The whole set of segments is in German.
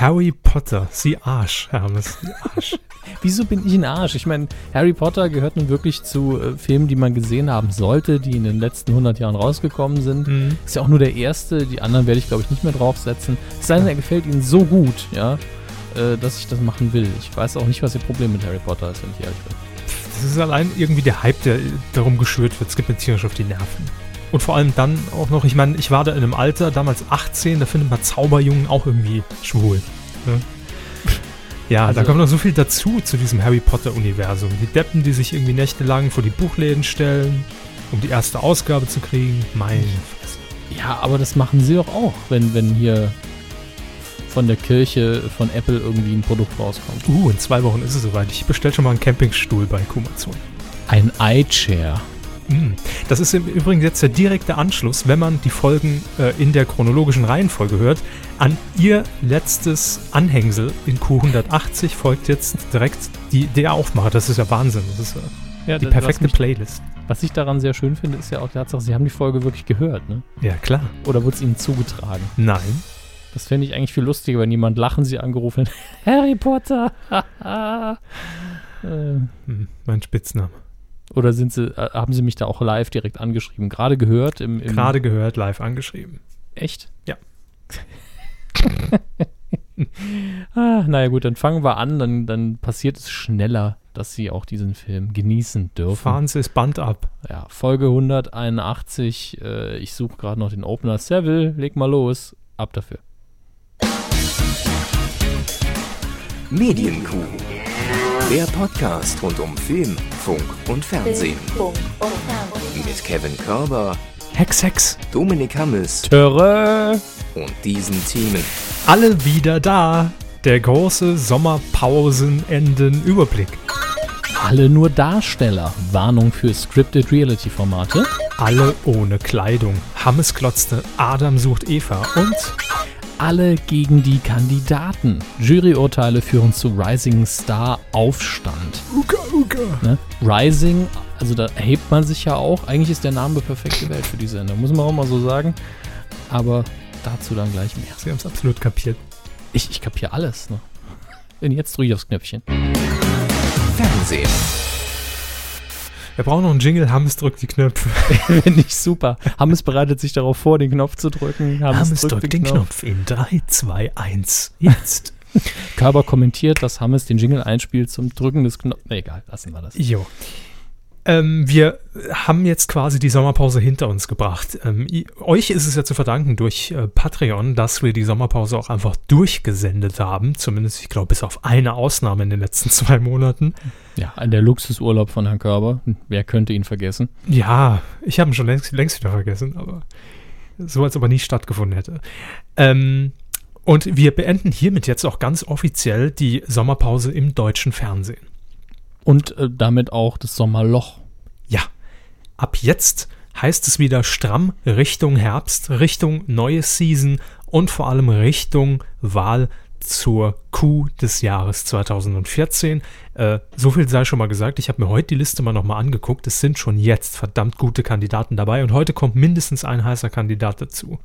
Harry Potter, Sie Arsch, Hermes, Sie Arsch. Wieso bin ich ein Arsch? Ich meine, Harry Potter gehört nun wirklich zu äh, Filmen, die man gesehen haben sollte, die in den letzten 100 Jahren rausgekommen sind. Mhm. Ist ja auch nur der erste, die anderen werde ich glaube ich nicht mehr draufsetzen. Es sei denn, er gefällt Ihnen so gut, ja, äh, dass ich das machen will. Ich weiß auch nicht, was Ihr Problem mit Harry Potter ist, wenn ich ehrlich bin. Das ist allein irgendwie der Hype, der darum geschürt wird. Es gibt mir tierisch auf die Nerven. Und vor allem dann auch noch, ich meine, ich war da in einem Alter, damals 18, da findet man Zauberjungen auch irgendwie schwul. Ne? Ja, Also- da kommt noch so viel dazu zu diesem Harry Potter-Universum. Die Deppen, die sich irgendwie nächtelang vor die Buchläden stellen, um die erste Ausgabe zu kriegen. Mein Fresse. Ja, aber das machen sie doch auch, wenn, wenn hier von der Kirche von Apple irgendwie ein Produkt rauskommt. Uh, in zwei Wochen ist es soweit. Ich bestelle schon mal einen Campingstuhl bei Kumazon. Ein iChair. Mm. Das ist im Übrigen jetzt der direkte Anschluss, wenn man die Folgen äh, in der chronologischen Reihenfolge hört. An ihr letztes Anhängsel in Q180 folgt jetzt direkt die, der Aufmacher. Das ist ja Wahnsinn. Das ist äh, Ja, die perfekte mich, Playlist. was ich daran sehr schön finde, ist ja auch die Tatsache, sie haben die Folge wirklich gehört, ne? Ja, klar. Oder wurde es ihnen zugetragen? Nein. Das fände ich eigentlich viel lustiger, wenn jemand lachen sie angerufen hat. Harry Potter! äh, Hm, mein Spitzname. Oder sind sie, äh, haben sie mich da auch live direkt angeschrieben? Gerade gehört im, im Gerade gehört, live angeschrieben. Echt? Ja. ah, naja gut, dann fangen wir an, dann, dann passiert es schneller, dass sie auch diesen Film genießen dürfen. Fahren Sie das Band ab. Ja, Folge 181, äh, ich suche gerade noch den Opener. Seville, leg mal los, ab dafür. Medienkuh. Der Podcast rund um Film, Funk und Fernsehen. Funk und Fernsehen. Mit Kevin Körber, Hex, Hex. Dominik Hammes Töre! und diesen Themen. Alle wieder da. Der große Sommerpausenenden-Überblick. Alle nur Darsteller. Warnung für Scripted Reality Formate. Alle ohne Kleidung. Hammes klotzte, Adam sucht Eva und Alle gegen die Kandidaten. Juryurteile führen zu Rising Star Aufstand. Uga Uga. Ne? Rising, also da erhebt man sich ja auch. Eigentlich ist der Name perfekte Welt für die Sendung, muss man auch mal so sagen. Aber dazu dann gleich mehr. Sie haben es absolut kapiert. Ich, ich kapiere alles. Ne? Und jetzt drücke ich aufs Knöpfchen. Fernsehen. Wir brauchen noch einen Jingle. Hammes drückt die Knöpfe. Finde ich super. Hammes bereitet sich darauf vor, den Knopf zu drücken. Hammes drückt den Knopf in 3, 2, 1. Jetzt. Körber kommentiert, dass Hammes den Jingle einspielt zum Drücken des Knopfs. Nee, egal, lassen wir das. Jo. Ähm, wir haben jetzt quasi die Sommerpause hinter uns gebracht. Ähm, euch ist es ja zu verdanken durch äh, Patreon, dass wir die Sommerpause auch einfach durchgesendet haben. Zumindest, ich glaube, bis auf eine Ausnahme in den letzten zwei Monaten. Ja, der Luxusurlaub von Herrn Körber. Wer könnte ihn vergessen? Ja, ich habe ihn schon längst, längst wieder vergessen, aber so als ob er nie stattgefunden hätte. Ähm, und wir beenden hiermit jetzt auch ganz offiziell die Sommerpause im deutschen Fernsehen. Und äh, damit auch das Sommerloch. Ab jetzt heißt es wieder stramm Richtung Herbst, Richtung neue Season und vor allem Richtung Wahl zur Q des Jahres 2014. Äh, so viel sei schon mal gesagt. Ich habe mir heute die Liste mal nochmal angeguckt. Es sind schon jetzt verdammt gute Kandidaten dabei und heute kommt mindestens ein heißer Kandidat dazu.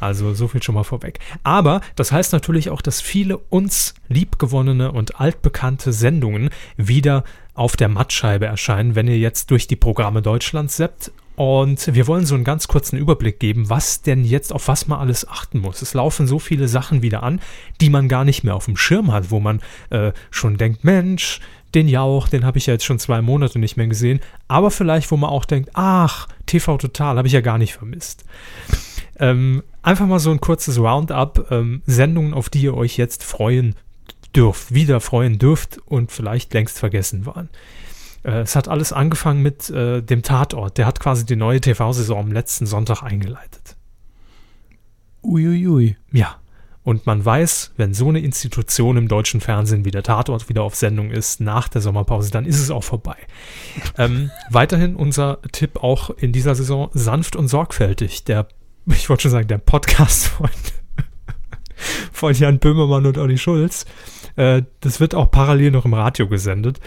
Also so viel schon mal vorweg. Aber das heißt natürlich auch, dass viele uns liebgewonnene und altbekannte Sendungen wieder auf der Mattscheibe erscheinen, wenn ihr jetzt durch die Programme Deutschlands seppt. Und wir wollen so einen ganz kurzen Überblick geben, was denn jetzt auf was man alles achten muss. Es laufen so viele Sachen wieder an, die man gar nicht mehr auf dem Schirm hat, wo man äh, schon denkt, Mensch, den Jauch, den habe ich ja jetzt schon zwei Monate nicht mehr gesehen. Aber vielleicht, wo man auch denkt, ach, TV Total habe ich ja gar nicht vermisst. Ähm, einfach mal so ein kurzes Roundup, ähm, Sendungen, auf die ihr euch jetzt freuen dürft, wieder freuen dürft und vielleicht längst vergessen waren. Äh, es hat alles angefangen mit äh, dem Tatort. Der hat quasi die neue TV-Saison am letzten Sonntag eingeleitet. Uiuiui. Ja. Und man weiß, wenn so eine Institution im deutschen Fernsehen wie der Tatort wieder auf Sendung ist, nach der Sommerpause, dann ist es auch vorbei. ähm, weiterhin unser Tipp auch in dieser Saison, sanft und sorgfältig. Der, ich wollte schon sagen, der Podcast von, von Jan Böhmermann und Olli Schulz. Äh, das wird auch parallel noch im Radio gesendet.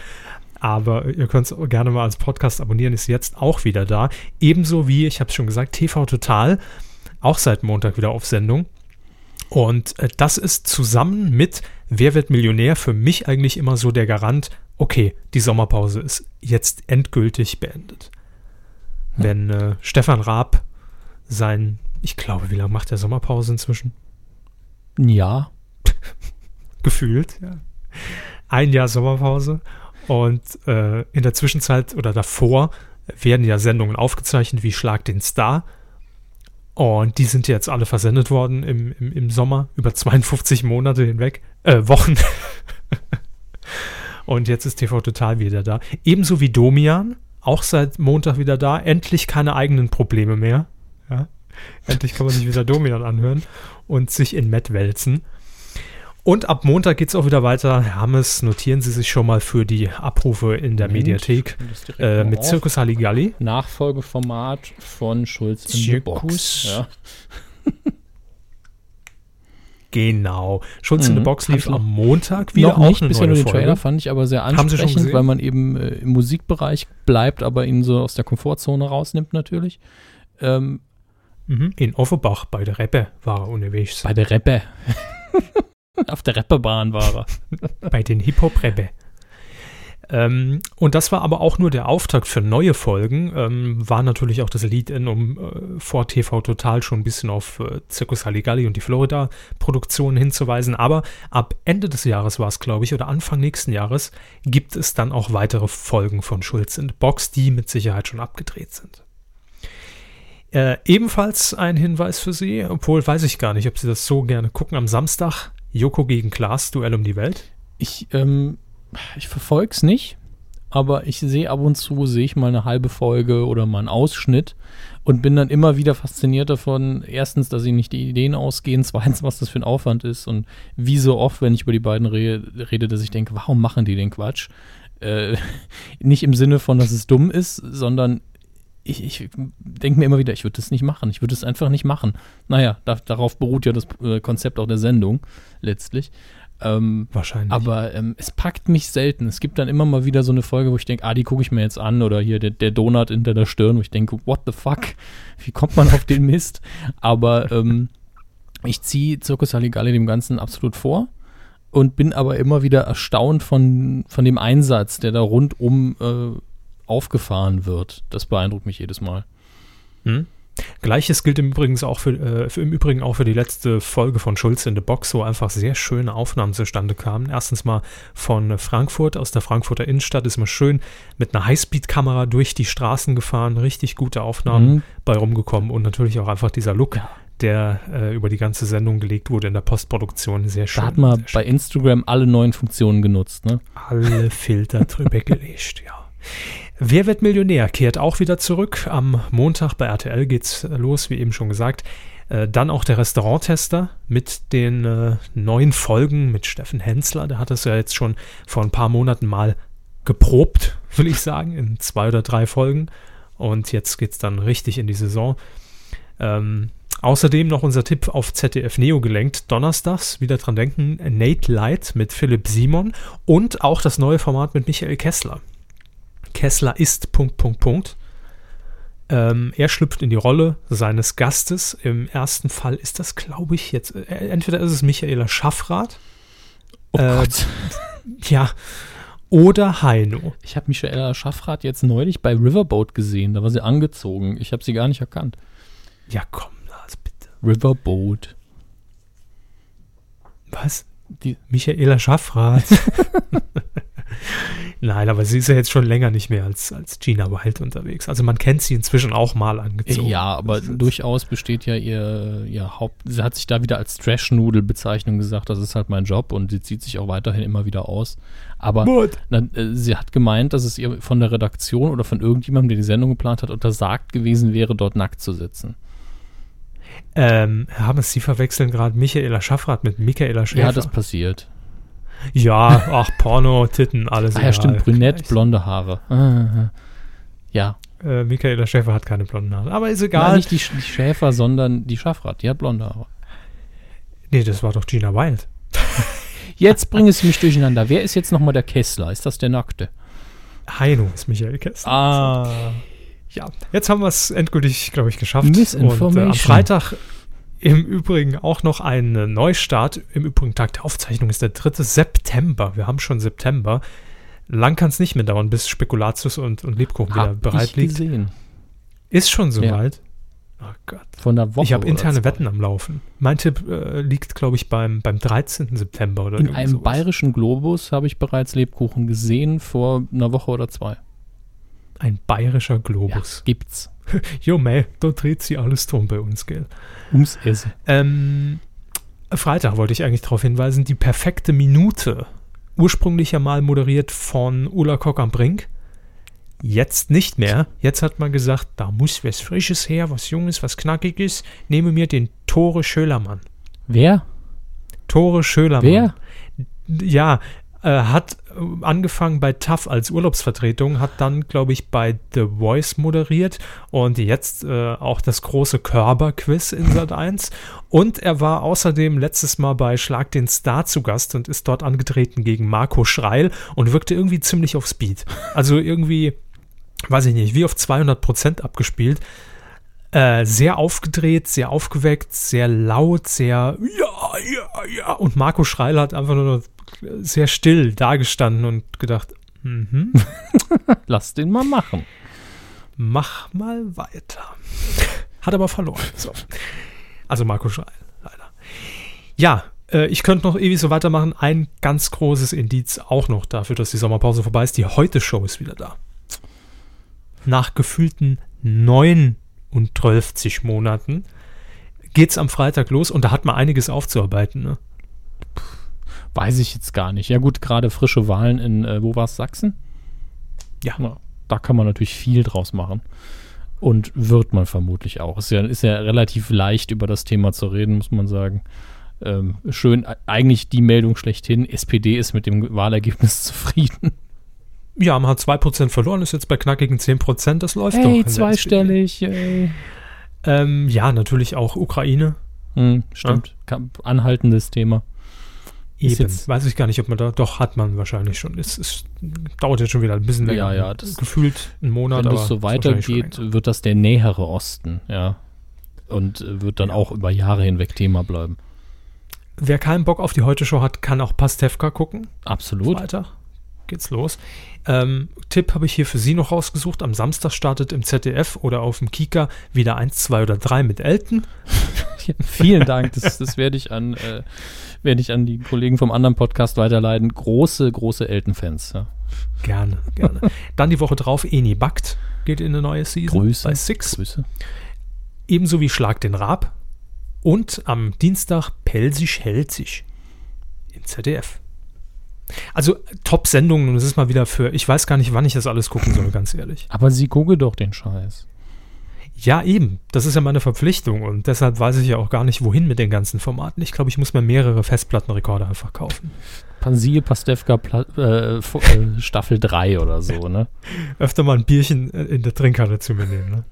Aber ihr könnt es gerne mal als Podcast abonnieren, ist jetzt auch wieder da. Ebenso wie, ich habe es schon gesagt, TV Total, auch seit Montag wieder auf Sendung. Und äh, das ist zusammen mit Wer wird Millionär für mich eigentlich immer so der Garant, okay, die Sommerpause ist jetzt endgültig beendet. Wenn äh, Stefan Raab sein, ich glaube, wie lange macht der Sommerpause inzwischen? Ja. Gefühlt, ja. Ein Jahr Sommerpause. Und äh, in der Zwischenzeit oder davor werden ja Sendungen aufgezeichnet wie Schlag den Star. Und die sind jetzt alle versendet worden im, im, im Sommer, über 52 Monate hinweg, äh, Wochen. Und jetzt ist TV Total wieder da. Ebenso wie Domian, auch seit Montag wieder da. Endlich keine eigenen Probleme mehr. Ja. Endlich kann man sich wieder Domian anhören und sich in Matt wälzen. Und ab Montag geht es auch wieder weiter. Hermes, notieren Sie sich schon mal für die Abrufe in der Moment, Mediathek äh, mit. Zirkus Halligalli. Nachfolgeformat von Schulz in the Box. Ja. Genau. Schulz in Mhm. the Box Hab lief am Montag wieder Noch auch nicht, eine bisher neue nur den Trailer fand ich aber sehr ansprechend, weil man eben äh, im Musikbereich bleibt, aber ihn so aus der Komfortzone rausnimmt natürlich. Ähm, Mhm. In Offenbach bei der Reppe war er unterwegs. bei der Reppe. Auf der Reppebahn war er. bei den Hip-Hop-Rebbe. Ähm, und das war aber auch nur der Auftakt für neue Folgen. Ähm, war natürlich auch das Lead-In, um äh, vor TV Total schon ein bisschen auf äh, Circus Halligalli und die Florida-Produktionen hinzuweisen. Aber ab Ende des Jahres war es, glaube ich, oder Anfang nächsten Jahres, gibt es dann auch weitere Folgen von Schulz in Box, die mit Sicherheit schon abgedreht sind. Äh, ebenfalls ein Hinweis für Sie, obwohl weiß ich gar nicht, ob Sie das so gerne gucken. Am Samstag Joko gegen Klaas, Duell um die Welt. Ich, ähm, ich verfolge es nicht, aber ich sehe ab und zu, sehe ich mal eine halbe Folge oder mal einen Ausschnitt und bin dann immer wieder fasziniert davon, erstens, dass ihnen nicht die Ideen ausgehen, zweitens, was das für ein Aufwand ist und wie so oft, wenn ich über die beiden re rede, dass ich denke, warum machen die den Quatsch? Äh, nicht im Sinne von, dass es dumm ist, sondern ich, ich denke mir immer wieder, ich würde das nicht machen. Ich würde es einfach nicht machen. Naja, da, darauf beruht ja das äh, Konzept auch der Sendung letztlich. Ähm, Wahrscheinlich. aber ähm, es packt mich selten. Es gibt dann immer mal wieder so eine Folge, wo ich denke, ah, die gucke ich mir jetzt an. Oder hier der, der Donut hinter der Stirn, wo ich denke, what the fuck? Wie kommt man auf den Mist? Aber ähm, ich ziehe Circus Halligalli dem Ganzen absolut vor und bin aber immer wieder erstaunt von, von dem Einsatz, der da rundum äh, aufgefahren wird. Das beeindruckt mich jedes Mal. Hm? Gleiches gilt im Übrigen auch für, äh, für, im Übrigen auch für die letzte Folge von Schulz in the Box, wo einfach sehr schöne Aufnahmen zustande kamen. Erstens mal von Frankfurt, aus der Frankfurter Innenstadt ist man schön mit einer Highspeed-Kamera durch die Straßen gefahren, richtig gute Aufnahmen Mhm. bei rumgekommen und natürlich auch einfach dieser Look, der äh, über die ganze Sendung gelegt wurde in der Postproduktion, sehr schön. Da hat man bei Instagram alle neuen Funktionen genutzt, ne? alle Filter drüber gelegt, ja. Wer wird Millionär? Kehrt auch wieder zurück. Am Montag bei RTL geht's los, wie eben schon gesagt. Äh, dann auch der Restauranttester mit den äh, neuen Folgen mit Steffen Hensler. Der hat es ja jetzt schon vor ein paar Monaten mal geprobt, will ich sagen, in zwei oder drei Folgen. Und jetzt geht's dann richtig in die Saison. Ähm, außerdem noch unser Tipp auf ZDF Neo gelenkt. Donnerstags, wieder dran denken, Nate Light mit Philipp Simon und auch das neue Format mit Michael Kessler. Kessler ist Punkt, Punkt, Punkt. Ähm, er schlüpft in die Rolle seines Gastes. Im ersten Fall ist das, glaube ich, jetzt, äh, entweder ist es Michaela Schaffrath, Oh Äh, ja, oder Heino. Ich habe Michaela Schaffrath jetzt neulich bei Riverboat gesehen. Da war sie angezogen. Ich habe sie gar nicht erkannt. Ja, komm, Lars, bitte. Riverboat. Was? Die, Michaela Schaffrath. Nein, aber sie ist ja jetzt schon länger nicht mehr als, als Gina Wild unterwegs. Also man kennt sie inzwischen auch mal angezogen. ja, aber durchaus besteht ja ihr, ihr Haupt. Sie hat sich da wieder als Trash-Nudel-Bezeichnung gesagt. Das ist halt mein Job und sie zieht sich auch weiterhin immer wieder aus. Aber na, äh, sie hat gemeint, dass es ihr von der Redaktion oder von irgendjemandem, der die Sendung geplant hat, untersagt gewesen wäre, dort nackt zu sitzen. Ähm, haben Sie verwechseln gerade Michaela Schaffrath mit Michaela Schäfer? Ja, das passiert. Ja, ach, Porno, Titten, alles Ah ja, stimmt. Brünett, blonde Haare. Ah, Ja, Äh, Michaela Schäfer hat keine blonden Haare. Aber ist egal. Nein, nicht die, Sch- die Schäfer, sondern die Schaffrath. Die hat blonde Haare. nee, das war doch Gina Wild. Jetzt bring es mich durcheinander. Wer ist jetzt nochmal der Kessler? Ist das der Nackte? Heino ist Michael Kessler. Ah. Ja, jetzt haben wir es endgültig, glaube ich, geschafft. Misinformation. Und, äh, am Freitag Im Übrigen auch noch ein Neustart. Im Übrigen Tag der Aufzeichnung ist der 3. September. Wir haben schon September. Lang kann es nicht mehr dauern, bis Spekulatius und, und Lebkuchen wieder Hab bereit ich liegt. gesehen. Ist schon Ja. soweit. Oh Gott. Von der Woche. Ich habe interne zwei. Wetten am Laufen. Mein Tipp äh, liegt, glaube ich, beim, beim 13. September oder In einem sowas. bayerischen Globus habe ich bereits Lebkuchen gesehen vor einer Woche oder zwei. Ein bayerischer Globus. gibt's. Jo, mei, da dreht sich alles drum bei uns, gell? Ums Essen. Ähm, Freitag wollte ich eigentlich darauf hinweisen, die perfekte Minute. Ursprünglich ja mal moderiert von Ulla Kock am Brink. Jetzt nicht mehr. Jetzt hat man gesagt, da muss was Frisches her, was Junges, was Knackiges. Nehme mir den Tore Schölermann. Wer? Tore Schölermann. Wer? Ja, äh, hat äh, angefangen bei TAF als Urlaubsvertretung, hat dann, glaube ich, bei The Voice moderiert und jetzt äh, auch das große Körperquiz in Sat 1. Und er war außerdem letztes Mal bei Schlag den Star zu Gast und ist dort angetreten gegen Marco Schreil und wirkte irgendwie ziemlich auf Speed. Also irgendwie, weiß ich nicht, wie auf 200 Prozent abgespielt. Äh, sehr aufgedreht, sehr aufgeweckt, sehr laut, sehr ja, ja, ja. Und Marco Schreil hat einfach nur sehr still dagestanden und gedacht, mhm, Lass den mal machen. mach mal weiter. Hat aber verloren. So. Also Marco Schreil, leider. Ja, äh, ich könnte noch ewig so weitermachen. Ein ganz großes Indiz auch noch dafür, dass die Sommerpause vorbei ist. Die Heute-Show ist wieder da. Nach gefühlten 39 Monaten geht's am Freitag los und da hat man einiges aufzuarbeiten. Ne? Weiß ich jetzt gar nicht. Ja gut, gerade frische Wahlen in, äh, wo war es, Sachsen? Ja. Ja, Da kann man natürlich viel draus machen. Und wird man vermutlich auch. Ist ja, ist ja relativ leicht, über das Thema zu reden, muss man sagen. Ähm, schön, e- eigentlich die Meldung schlechthin. SPD ist mit dem Wahlergebnis zufrieden. Ja, man hat 2% verloren, ist jetzt bei knackigen 10%, das läuft doch. Hey, der zweistellig. Ey. Ähm, ja, natürlich auch Ukraine. Hm, stimmt. Kam- Anhaltendes Thema. Eben. jetzt- Weiß ich gar nicht, ob man da, doch hat man wahrscheinlich schon. Es, es dauert jetzt schon wieder ein bisschen länger. Ja, ja, das- Gefühlt einen Monat, Wenn aber das so weitergeht, wird das der nähere Osten, ja. Und wird dann auch über Jahre hinweg Thema bleiben. Wer keinen Bock auf die Heute-Show hat, kann auch Pastewka gucken. Absolut. Freitag geht's los. Ähm, Tipp habe ich hier für Sie noch rausgesucht. Am Samstag startet im ZDF oder auf dem Kika wieder 1, 2 oder 3 mit Elton. Ja, vielen Dank. Das, das werde ich an äh, werde ich an die Kollegen vom anderen Podcast weiterleiten. Große, große Elton-Fans. Ja. Gerne, gerne. Dann die Woche drauf Eni Backt geht in eine neue Season Grüße. bei Six. Grüße. Ebenso wie Schlag den Rab. Und am Dienstag Pelzig hält sich im ZDF. Also Top-Sendungen und es ist mal wieder für, ich weiß gar nicht, wann ich das alles gucken soll, ganz ehrlich. Aber sie gucke doch den Scheiß. Ja, eben. Das ist ja meine Verpflichtung und deshalb weiß ich ja auch gar nicht, wohin mit den ganzen Formaten. Ich glaube, ich muss mir mehrere Festplattenrekorder einfach kaufen. Pansil Pastewka äh, äh, Staffel 3 oder so, ne? Öfter mal ein Bierchen äh, in der Trinkhalle zu mir nehmen. Ne?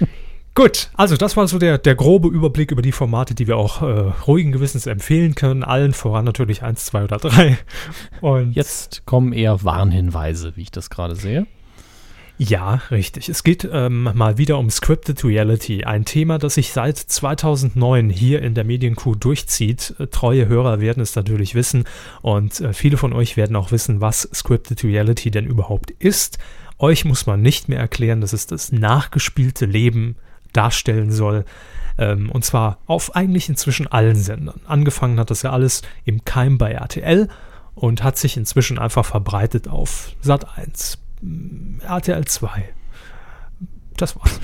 Gut, also das war so der, der grobe Überblick über die Formate, die wir auch äh, ruhigen Gewissens empfehlen können. Allen voran natürlich 1, 2 oder 3. Und Jetzt kommen eher Warnhinweise, wie ich das gerade sehe. Ja, richtig. Es geht ähm, mal wieder um Scripted Reality, ein Thema, das sich seit 2009 hier in der Medienkuh durchzieht. Äh, treue Hörer werden es natürlich wissen und äh, viele von euch werden auch wissen, was Scripted Reality denn überhaupt ist. Euch muss man nicht mehr erklären, dass es das nachgespielte Leben darstellen soll. Ähm, und zwar auf eigentlich inzwischen allen Sendern. Angefangen hat das ja alles im Keim bei RTL und hat sich inzwischen einfach verbreitet auf Sat 1, RTL 2. Das war's.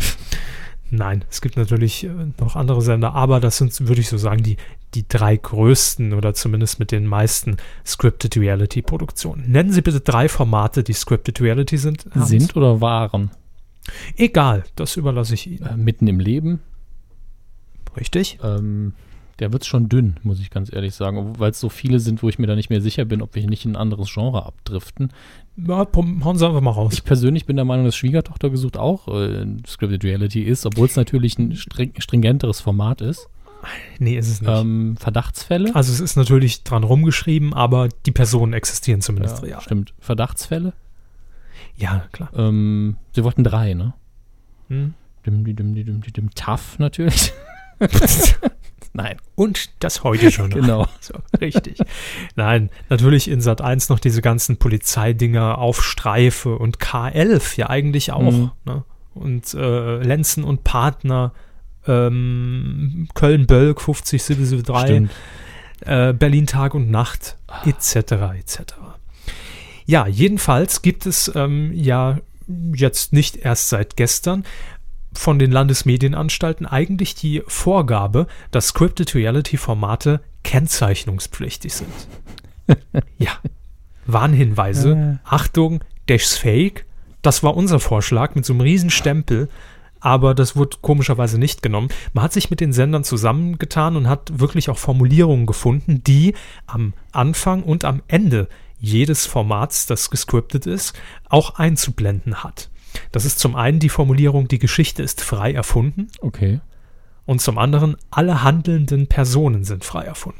Nein, es gibt natürlich äh, noch andere Sender, aber das sind, würde ich so sagen, die, die drei größten oder zumindest mit den meisten Scripted Reality Produktionen. Nennen Sie bitte drei Formate, die Scripted Reality sind. Hans. Sind oder waren? Egal, das überlasse ich Ihnen. Äh, mitten im Leben. Richtig? Ähm, der wird schon dünn, muss ich ganz ehrlich sagen. Weil es so viele sind, wo ich mir da nicht mehr sicher bin, ob wir nicht in ein anderes Genre abdriften. Ja, hauen Sie einfach mal raus. Ich persönlich bin der Meinung, dass Schwiegertochter gesucht auch äh, Scripted Reality ist, obwohl es natürlich ein string stringenteres Format ist. nee, ist es nicht. Ähm, Verdachtsfälle? also es ist natürlich dran rumgeschrieben, aber die Personen existieren zumindest ja, real. stimmt. Verdachtsfälle? Ja, klar. Ähm, sie wollten drei, ne? Hm? Dim, di, dim, di, dim, di, dim. Tough natürlich. Nein. Und das heute schon. Genau. So, richtig. Nein, natürlich in Sat 1 noch diese ganzen Polizeidinger auf Streife und K11 ja eigentlich auch. Mhm. Ne? Und äh, Lenzen und Partner, ähm, Köln-Bölk 50773, Stimmt. äh, Berlin Tag und Nacht, etc. etc. Ja, jedenfalls gibt es ähm, ja jetzt nicht erst seit gestern von den Landesmedienanstalten eigentlich die Vorgabe, dass Scripted Reality Formate kennzeichnungspflichtig sind. ja. Warnhinweise. Äh. Achtung, das ist fake. Das war unser Vorschlag mit so einem riesen Stempel, aber das wurde komischerweise nicht genommen. Man hat sich mit den Sendern zusammengetan und hat wirklich auch Formulierungen gefunden, die am Anfang und am Ende jedes Formats, das gescriptet ist, auch einzublenden hat. Das ist zum einen die Formulierung, die Geschichte ist frei erfunden Okay. und zum anderen, alle handelnden Personen sind frei erfunden.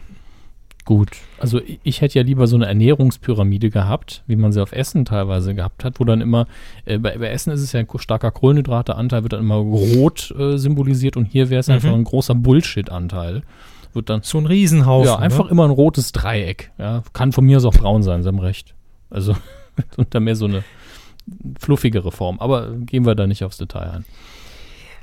Gut. Also ich, hätte ja lieber so eine Ernährungspyramide gehabt, wie man sie auf Essen teilweise gehabt hat, wo dann immer, äh, bei, bei Essen ist es ja ein starker Kohlenhydrateanteil, wird dann immer rot äh, symbolisiert und hier wäre es Mhm. einfach ein großer Bullshit-Anteil. Wird dann So ein Riesenhaufen. ja, einfach ne? immer ein rotes Dreieck. Ja, kann von mir aus auch braun sein, Sie haben recht. Also und dann mehr so eine fluffigere Form. Aber gehen wir da nicht aufs Detail ein.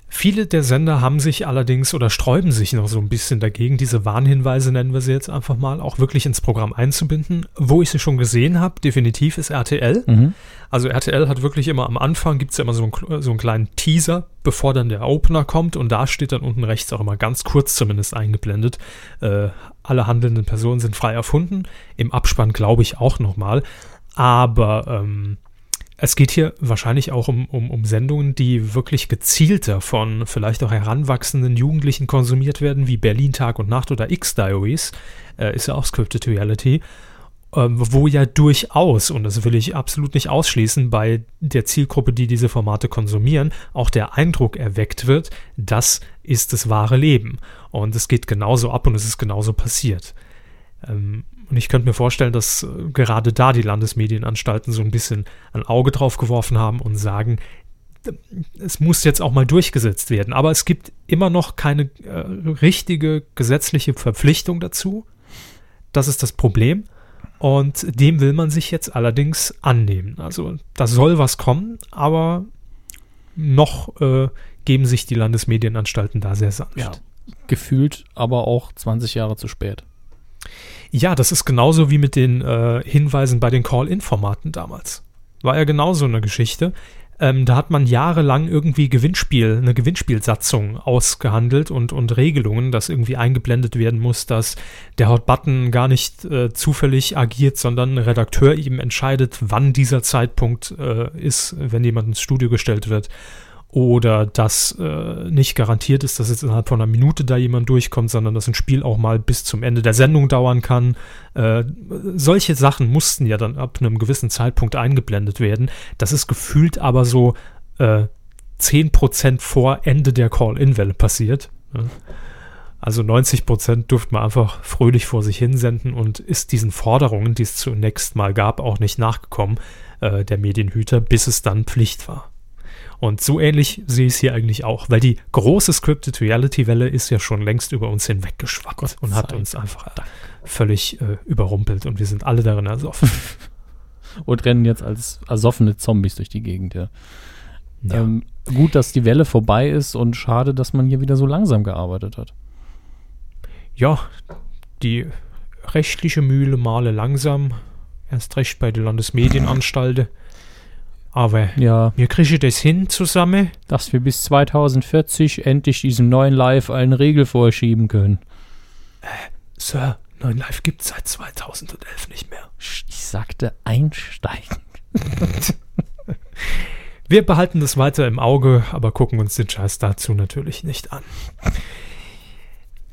Viele der Sender haben sich allerdings oder sträuben sich noch so ein bisschen dagegen, diese Warnhinweise nennen wir sie jetzt einfach mal, auch wirklich ins Programm einzubinden. Wo ich sie schon gesehen habe, definitiv ist RTL. Mhm. Also RTL hat wirklich immer am Anfang, gibt es ja immer so einen, so einen kleinen Teaser, bevor dann der Opener kommt und da steht dann unten rechts auch immer ganz kurz zumindest eingeblendet, äh, alle handelnden Personen sind frei erfunden. Im Abspann glaube ich auch nochmal. Aber ähm, es geht hier wahrscheinlich auch um, um, um Sendungen, die wirklich gezielter von vielleicht auch heranwachsenden Jugendlichen konsumiert werden, wie Berlin Tag und Nacht oder X-Diaries, äh, ist ja auch Scripted Reality, ähm, wo ja durchaus, und das will ich absolut nicht ausschließen, bei der Zielgruppe, die diese Formate konsumieren, auch der Eindruck erweckt wird, das ist das wahre Leben. Und es geht genauso ab und es ist genauso passiert. Ähm, und ich könnte mir vorstellen, dass äh, gerade da die Landesmedienanstalten so ein bisschen ein Auge drauf geworfen haben und sagen, es muss jetzt auch mal durchgesetzt werden. Aber es gibt immer noch keine äh, richtige gesetzliche Verpflichtung dazu. Das ist das Problem. Und dem will man sich jetzt allerdings annehmen. Also da soll was kommen, aber noch äh, geben sich die Landesmedienanstalten da sehr sanft. Ja. Gefühlt aber auch 20 Jahre zu spät. Ja, das ist genauso wie mit den äh, Hinweisen bei den Call-In-Formaten damals. War ja genauso eine Geschichte. Ähm, da hat man jahrelang irgendwie Gewinnspiel, eine Gewinnspielsatzung ausgehandelt und, und Regelungen, dass irgendwie eingeblendet werden muss, dass der Hot Button gar nicht äh, zufällig agiert, sondern ein Redakteur eben entscheidet, wann dieser Zeitpunkt äh, ist, wenn jemand ins Studio gestellt wird. Oder dass äh, nicht garantiert ist, dass jetzt innerhalb von einer Minute da jemand durchkommt, sondern dass ein Spiel auch mal bis zum Ende der Sendung dauern kann. Äh, solche Sachen mussten ja dann ab einem gewissen Zeitpunkt eingeblendet werden. Das ist gefühlt aber so äh, 10% vor Ende der Call-In-Welle passiert. Also 90% durfte man einfach fröhlich vor sich hinsenden und ist diesen Forderungen, die es zunächst mal gab, auch nicht nachgekommen, äh, der Medienhüter, bis es dann Pflicht war. Und so ähnlich sehe ich es hier eigentlich auch, weil die große Scripted Reality-Welle ist ja schon längst über uns hinweggeschwappt Gott und hat uns einfach völlig äh, überrumpelt und wir sind alle darin ersoffen. Und rennen jetzt als ersoffene Zombies durch die Gegend, ja. Ja. Ähm, gut, dass die Welle vorbei ist und schade, dass man hier wieder so langsam gearbeitet hat. ja, die rechtliche Mühle male langsam, erst recht bei der Landesmedienanstalt. Aber Ja, wir kriegen das hin zusammen. dass wir bis 2040 endlich diesem neuen Live eine Regel vorschieben können. Sir, 9 Live gibt es seit 2011 nicht mehr. Ich sagte einsteigen. Wir behalten das weiter im Auge, aber gucken uns den Scheiß dazu natürlich nicht an.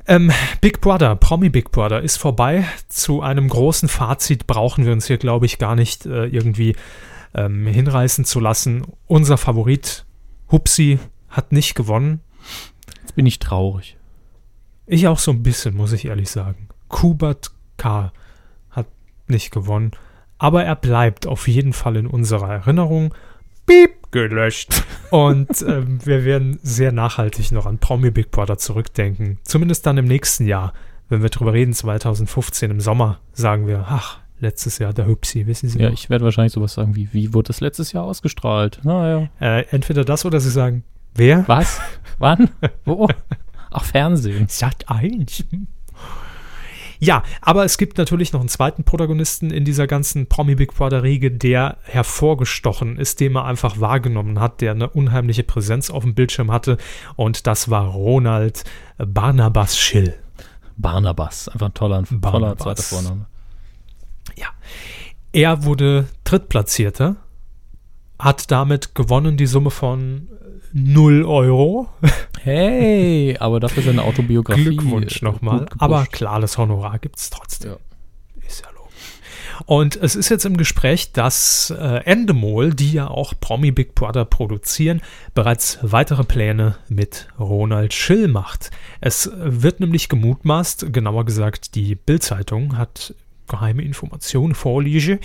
Ähm, Big Brother, Promi Big Brother ist vorbei. Zu einem großen Fazit brauchen wir uns hier, glaube ich, gar nicht äh, irgendwie ähm, hinreißen zu lassen. Unser Favorit, Hupsi, hat nicht gewonnen. Jetzt bin ich traurig. Ich auch so ein bisschen, muss ich ehrlich sagen. Kubat K. hat nicht gewonnen, aber er bleibt auf jeden Fall in unserer Erinnerung. Piep, gelöscht. Und ähm, wir werden sehr nachhaltig noch an Promi Big Brother zurückdenken. Zumindest dann im nächsten Jahr, wenn wir drüber reden, 2015 im Sommer, sagen wir, ach, letztes Jahr der Hüpsi, wissen Sie Ja, noch? ich werde wahrscheinlich sowas sagen wie, wie wurde das letztes Jahr ausgestrahlt? Naja. Äh, entweder das oder Sie sagen, wer? Was? Wann? Wo? Ach, Fernsehen. Sat 1. Ja, aber es gibt natürlich noch einen zweiten Protagonisten in dieser ganzen Promi Big Brother Riege, der hervorgestochen ist, den man einfach wahrgenommen hat, der eine unheimliche Präsenz auf dem Bildschirm hatte und das war Ronald Barnabas Schill. Barnabas. Einfach ein toller, toller Barnabas. zweiter Vorname. Ja. Er wurde Drittplatzierter, hat damit gewonnen die Summe von 0 Euro. Hey, aber dafür seine Autobiografie. Glückwunsch nochmal. Aber klar, das Honorar gibt es trotzdem. Ja. Ist ja logisch. Und es ist jetzt im Gespräch, dass äh, Endemol, die ja auch Promi Big Brother produzieren, bereits weitere Pläne mit Ronald Schill macht. Es wird nämlich gemutmaßt, genauer gesagt, die Bild-Zeitung hat geheime Informationen vorliege,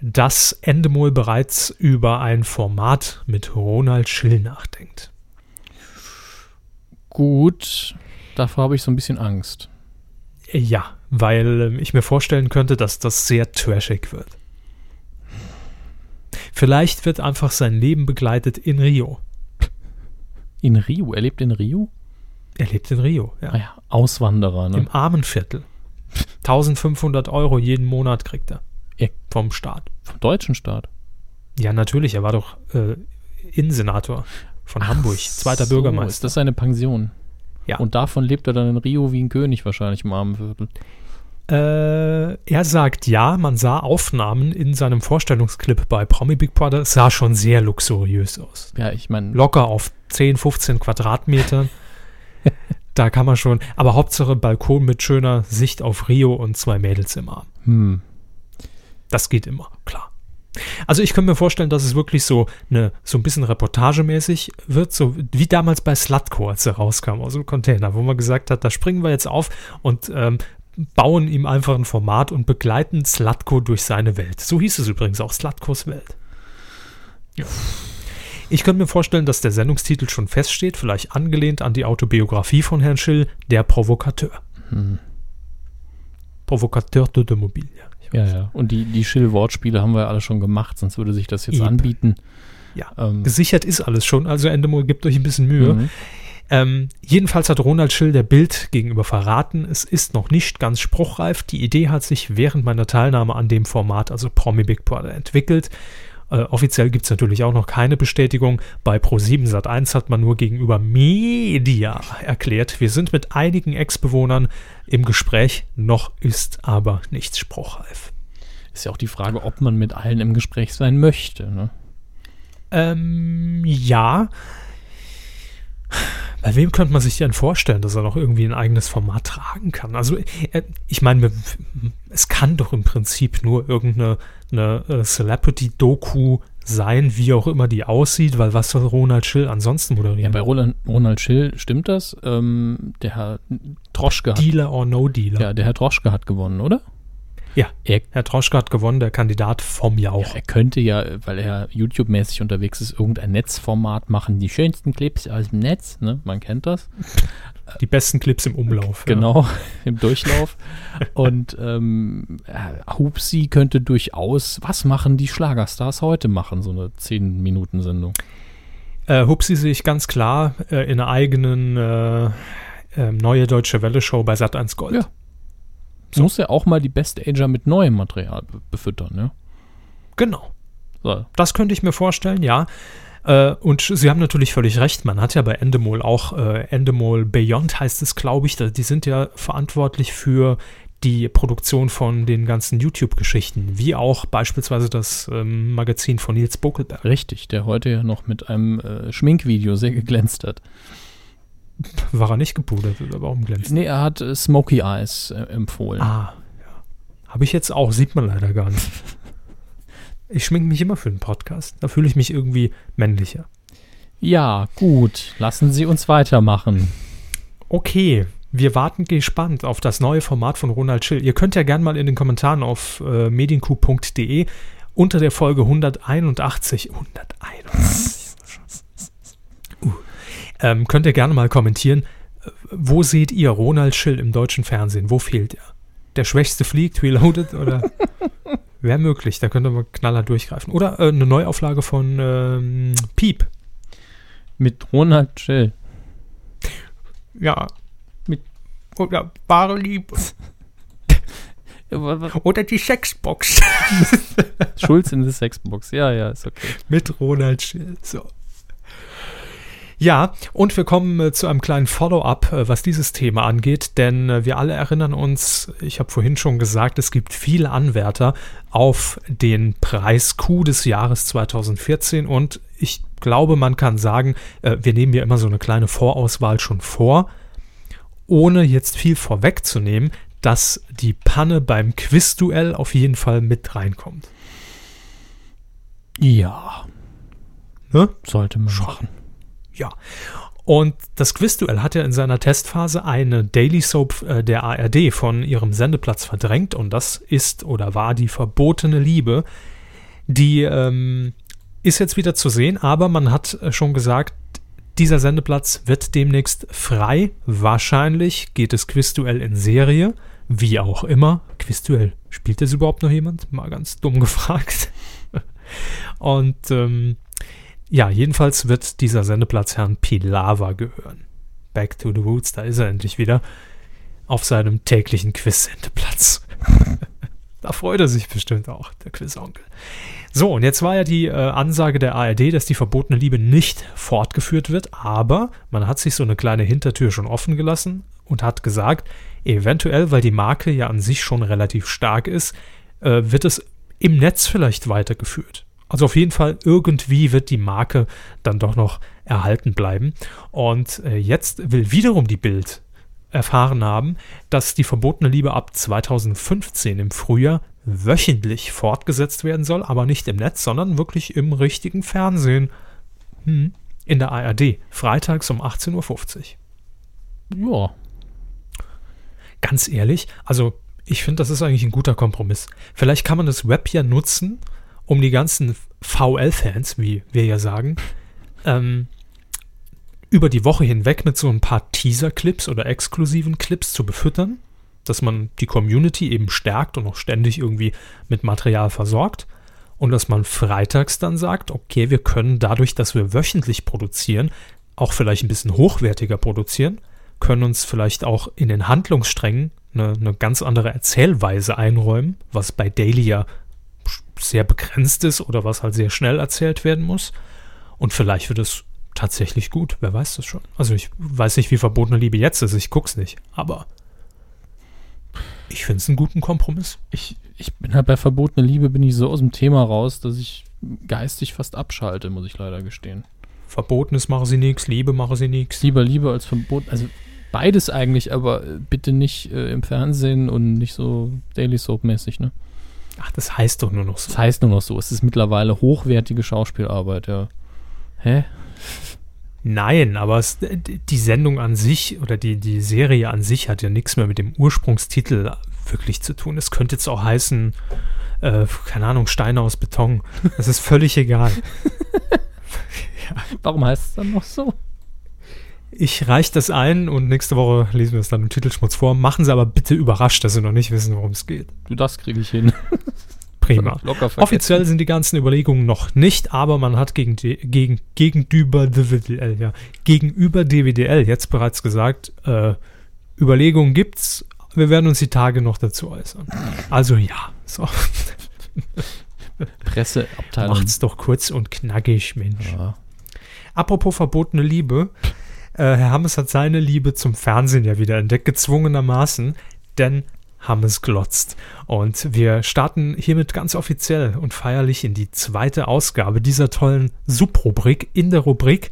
dass Endemol bereits über ein Format mit Ronald Schill nachdenkt. Gut, davor habe ich so ein bisschen Angst. Ja, weil ähm, ich mir vorstellen könnte, dass das sehr trashig wird. Vielleicht wird einfach sein Leben begleitet in Rio. In Rio, er lebt in Rio? Er lebt in Rio, ja. Ah ja, Auswanderer, ne? Im Armenviertel. 1500 Euro jeden Monat kriegt er. Ja. Vom Staat. Vom deutschen Staat. Ja, natürlich, er war doch äh, Innensenator von Hamburg, zweiter So, Bürgermeister. Ist das seine Pension? Ja. Und davon lebt er dann in Rio wie ein König wahrscheinlich im Armenviertel. Äh, er sagt ja, man sah Aufnahmen in seinem Vorstellungsclip bei Promi Big Brother. Es sah schon sehr luxuriös aus. Ja, ich meine, locker auf 10, 15 Quadratmetern. da kann man schon, aber Hauptsache Balkon mit schöner Sicht auf Rio und zwei Mädels im Arm. hm, Das geht immer, klar. Also ich könnte mir vorstellen, dass es wirklich so eine, so ein bisschen reportagemäßig wird, so wie damals bei Slutko, als er rauskam aus dem Container, wo man gesagt hat, da springen wir jetzt auf und ähm, bauen ihm einfach ein Format und begleiten Slutko durch seine Welt. So hieß es übrigens auch, Slutkos Welt. Ja. Ich könnte mir vorstellen, dass der Sendungstitel schon feststeht, vielleicht angelehnt an die Autobiografie von Herrn Schill, Der Provokateur. hm. Provokateur de Mobile. Ja, ja. Und die, die Schill-Wortspiele haben wir alle schon gemacht, sonst würde sich das jetzt Eben. anbieten. Ja. Ähm, Gesichert ist alles schon, also Endemol gibt euch ein bisschen Mühe. mhm. Ähm, jedenfalls hat Ronald Schill der Bild gegenüber verraten, es ist noch nicht ganz spruchreif. Die Idee hat sich während meiner Teilnahme an dem Format, also Promi Big Brother, entwickelt. Äh, offiziell gibt es natürlich auch noch keine Bestätigung. Bei Pro7 Sat1 hat man nur gegenüber Media erklärt, wir sind mit einigen Ex-Bewohnern im Gespräch, noch ist aber nichts spruchreif. Ist ja auch die Frage, ob man mit allen im Gespräch sein möchte. Ne? Ähm, ja. Bei wem könnte man sich denn vorstellen, dass er noch irgendwie ein eigenes Format tragen kann? Also, äh, ich meine, es kann doch im Prinzip nur irgendeine eine, äh, Celebrity-Doku sein, wie auch immer die aussieht, weil was soll Ronald Schill ansonsten Ja, moderieren? bei Roland, Ronald Schill stimmt das. Ähm, der Herr Troschke hat, Dealer or No Dealer. ja, der Herr Troschke hat gewonnen, oder? Ja. Er, Herr Troschke hat gewonnen, der Kandidat vom Jauch. ja, er könnte ja, weil er YouTube-mäßig unterwegs ist, irgendein Netzformat machen. Die schönsten Clips aus dem Netz, ne? Man kennt das. Die besten Clips im Umlauf. ja. Genau, im Durchlauf. Und ähm, äh, Hupsi könnte durchaus, was machen die Schlagerstars heute machen, so eine 10-Minuten-Sendung. Äh, Hupsi sehe ich ganz klar äh, in einer eigenen äh, äh, Neue Deutsche Welle-Show bei Sat1 Gold. Ja. Muss ja auch mal die Best Ager mit neuem Material be- befüttern, ne? Genau. So. Das könnte ich mir vorstellen, ja. Äh, und Sie haben natürlich völlig recht. Man hat ja bei Endemol auch äh, Endemol Beyond heißt es, glaube ich. Die sind ja verantwortlich für die Produktion von den ganzen YouTube-Geschichten, wie auch beispielsweise das ähm, Magazin von Nils Buckelberg. Richtig, der heute ja noch mit einem äh, Schminkvideo sehr geglänzt hat. War er nicht gepudert oder warum glänzt? Nee, er hat äh, Smoky Eyes äh, empfohlen. Ah, ja. Habe ich jetzt auch, sieht man leider gar nicht. Ich schminke mich immer für den Podcast. Da fühle ich mich irgendwie männlicher. Ja, gut, lassen Sie uns weitermachen. Okay, wir warten gespannt auf das neue Format von Ronald Schill. Ihr könnt ja gerne mal in den Kommentaren auf äh, medienku.de unter der Folge 181. 181. ähm, könnt ihr gerne mal kommentieren. Wo seht ihr Ronald Schill im deutschen Fernsehen? Wo fehlt er? Der Schwächste fliegt, Reloaded oder? Wäre möglich, da könnte man knaller durchgreifen. Oder äh, eine Neuauflage von ähm, Piep. Mit Ronald Shell. Ja. Mit, oder wahre Liebe. Oder die Sexbox. Schulz in the Sexbox. Ja, ja, ist okay. Mit Ronald Schill. So. Ja, und wir kommen äh, zu einem kleinen Follow-up, äh, was dieses Thema angeht, denn äh, wir alle erinnern uns, ich habe vorhin schon gesagt, es gibt viele Anwärter auf den Preis Q des Jahres 2014 und ich glaube, man kann sagen, wir nehmen ja immer so eine kleine Vorauswahl schon vor, ohne jetzt viel vorwegzunehmen, dass die Panne beim Quizduell auf jeden Fall mit reinkommt. Ja, Ne? sollte man Schon. machen. Ja. Und das Quizduell hat ja in seiner Testphase eine Daily Soap äh, der ARD von ihrem Sendeplatz verdrängt und das ist oder war die verbotene Liebe. Die ähm, ist jetzt wieder zu sehen, aber man hat äh, schon gesagt, dieser Sendeplatz wird demnächst frei. Wahrscheinlich geht das Quizduell in Serie, wie auch immer. Quizduell, spielt das überhaupt noch jemand? Mal ganz dumm gefragt. Und ähm, ja, jedenfalls wird dieser Sendeplatz Herrn Pilawa gehören. Back to the Roots, da ist er endlich wieder auf seinem täglichen Quiz-Sendeplatz. da freut er sich bestimmt auch, der Quizonkel. So, und jetzt war ja die äh, Ansage der ARD, dass die verbotene Liebe nicht fortgeführt wird, aber man hat sich so eine kleine Hintertür schon offen gelassen und hat gesagt, eventuell, weil die Marke ja an sich schon relativ stark ist, äh, wird es im Netz vielleicht weitergeführt. Also auf jeden Fall irgendwie wird die Marke dann doch noch erhalten bleiben. Und äh, jetzt will wiederum die Bild erfahren haben, dass die verbotene Liebe ab 2015 im Frühjahr wöchentlich fortgesetzt werden soll, aber nicht im Netz, sondern wirklich im richtigen Fernsehen. Hm. In der ARD, freitags um 18.50 Uhr. Ja, Ganz ehrlich, also ich finde, das ist eigentlich ein guter Kompromiss. Vielleicht kann man das Web ja nutzen, um die ganzen VL-Fans, wie wir ja sagen, ähm, über die Woche hinweg mit so ein paar Teaser-Clips oder exklusiven Clips zu befüttern, dass man die Community eben stärkt und auch ständig irgendwie mit Material versorgt. Und dass man freitags dann sagt, okay, wir können dadurch, dass wir wöchentlich produzieren, auch vielleicht ein bisschen hochwertiger produzieren, können uns vielleicht auch in den Handlungssträngen eine, eine ganz andere Erzählweise einräumen, was bei Daily ja sehr begrenzt ist oder was halt sehr schnell erzählt werden muss. Und vielleicht wird es tatsächlich gut, wer weiß das schon. Also ich weiß nicht, wie verbotene Liebe jetzt ist, ich guck's nicht, aber ich finde es einen guten Kompromiss. ich, ich bin halt bei verbotene Liebe, bin ich so aus dem Thema raus, dass ich geistig fast abschalte, muss ich leider gestehen. Verbotenes mache sie nix, Liebe mache sie nix. Lieber Liebe als verboten, also beides eigentlich, aber bitte nicht äh, im Fernsehen und nicht so Daily Soap-mäßig, ne? Ach, das heißt doch nur noch so. Das heißt nur noch so, es ist mittlerweile hochwertige Schauspielarbeit, ja. Hä? Nein, aber es, die Sendung an sich oder die, die Serie an sich hat ja nichts mehr mit dem Ursprungstitel wirklich zu tun. Es könnte jetzt auch heißen, äh, keine Ahnung, Steine aus Beton. Das ist völlig egal. Warum heißt es dann noch so? Ich reiche das ein und nächste Woche lesen wir es dann im Titelschmutz vor. Machen Sie aber bitte überrascht, dass Sie noch nicht wissen, worum es geht. Du, das kriege ich hin. Prima. Offiziell sind die ganzen Überlegungen noch nicht, aber man hat gegen, die- gegen, gegenüber DWDL, ja, gegenüber DWDL jetzt bereits gesagt, äh, Überlegungen gibt's, wir werden uns die Tage noch dazu äußern. Also ja, so, Presseabteilung. macht's doch kurz und knackig, Mensch. Ja. Apropos verbotene Liebe, äh, Herr Hammes hat seine Liebe zum Fernsehen ja wieder entdeckt, gezwungenermaßen, denn Hammes glotzt. Und wir starten hiermit ganz offiziell und feierlich in die zweite Ausgabe dieser tollen Subrubrik in der Rubrik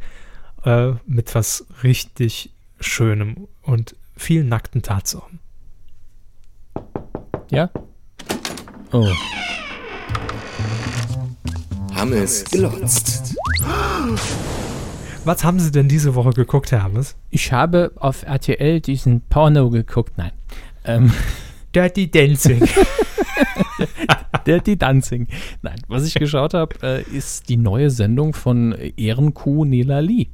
äh, mit was richtig Schönem und vielen nackten Tatsachen. ja? Oh. Hammes glotzt. Was haben Sie denn diese Woche geguckt, Herr Hammes? Ich habe auf RTL diesen Porno geguckt. Nein. Ähm, Dirty Dancing. Dirty Dancing. Nein, was ich geschaut habe, äh, ist die neue Sendung von Ehrenkuh Nela Lee.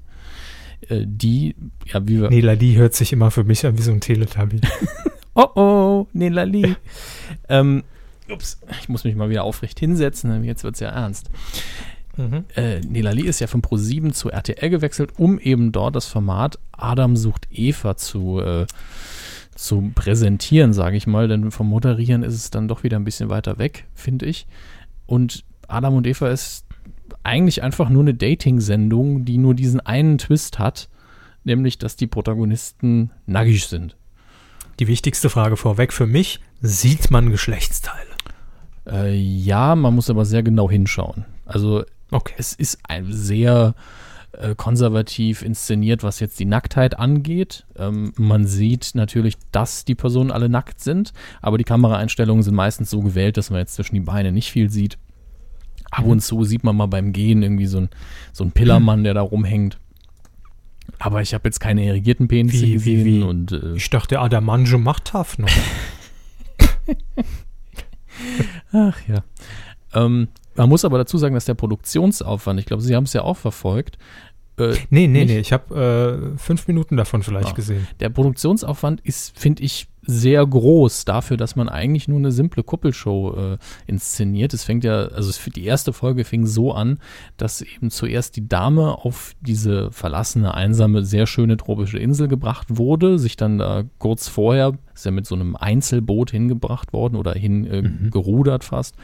Äh, die, ja, wie wir. Nela Lee hört sich immer für mich an wie so ein Teletubby. Oh oh, Nela Lee. ähm, ups, ich muss mich mal wieder aufrecht hinsetzen, jetzt wird es ja ernst. Mhm. Äh, Nela Lee ist ja von Pro7 zu RTL gewechselt, um eben dort das Format Adam sucht Eva zu, äh, zu präsentieren, sage ich mal. Denn vom Moderieren ist es dann doch wieder ein bisschen weiter weg, finde ich. Und Adam und Eva ist eigentlich einfach nur eine Dating-Sendung, die nur diesen einen Twist hat, nämlich, dass die Protagonisten nackig sind. Die wichtigste Frage vorweg für mich: Sieht man Geschlechtsteile? Äh, ja, man muss aber sehr genau hinschauen. Also Okay. es ist ein sehr äh, konservativ inszeniert, was jetzt die Nacktheit angeht. Ähm, man sieht natürlich, dass die Personen alle nackt sind, aber die Kameraeinstellungen sind meistens so gewählt, dass man jetzt zwischen die Beine nicht viel sieht. Ab und zu sieht man mal beim Gehen irgendwie so ein, so ein Pillermann, der da rumhängt. Aber ich habe jetzt keine irrigierten Penisse Wie- wie- gesehen wie? und äh, Ich dachte, Adamanjo macht tough noch. Ach ja. Ähm, man muss aber dazu sagen, dass der Produktionsaufwand, ich glaube, Sie haben es ja auch verfolgt, äh, Nee, nee, Nicht? nee. Ich habe äh, fünf Minuten davon vielleicht Ah. gesehen. der Produktionsaufwand ist, finde ich, sehr groß dafür, dass man eigentlich nur eine simple Kuppelshow äh, inszeniert. Es fängt ja, also es- die erste Folge fing so an, dass eben zuerst die Dame auf diese verlassene, einsame, sehr schöne tropische Insel gebracht wurde, sich dann da kurz vorher, ist ja mit so einem Einzelboot hingebracht worden oder hingerudert fast,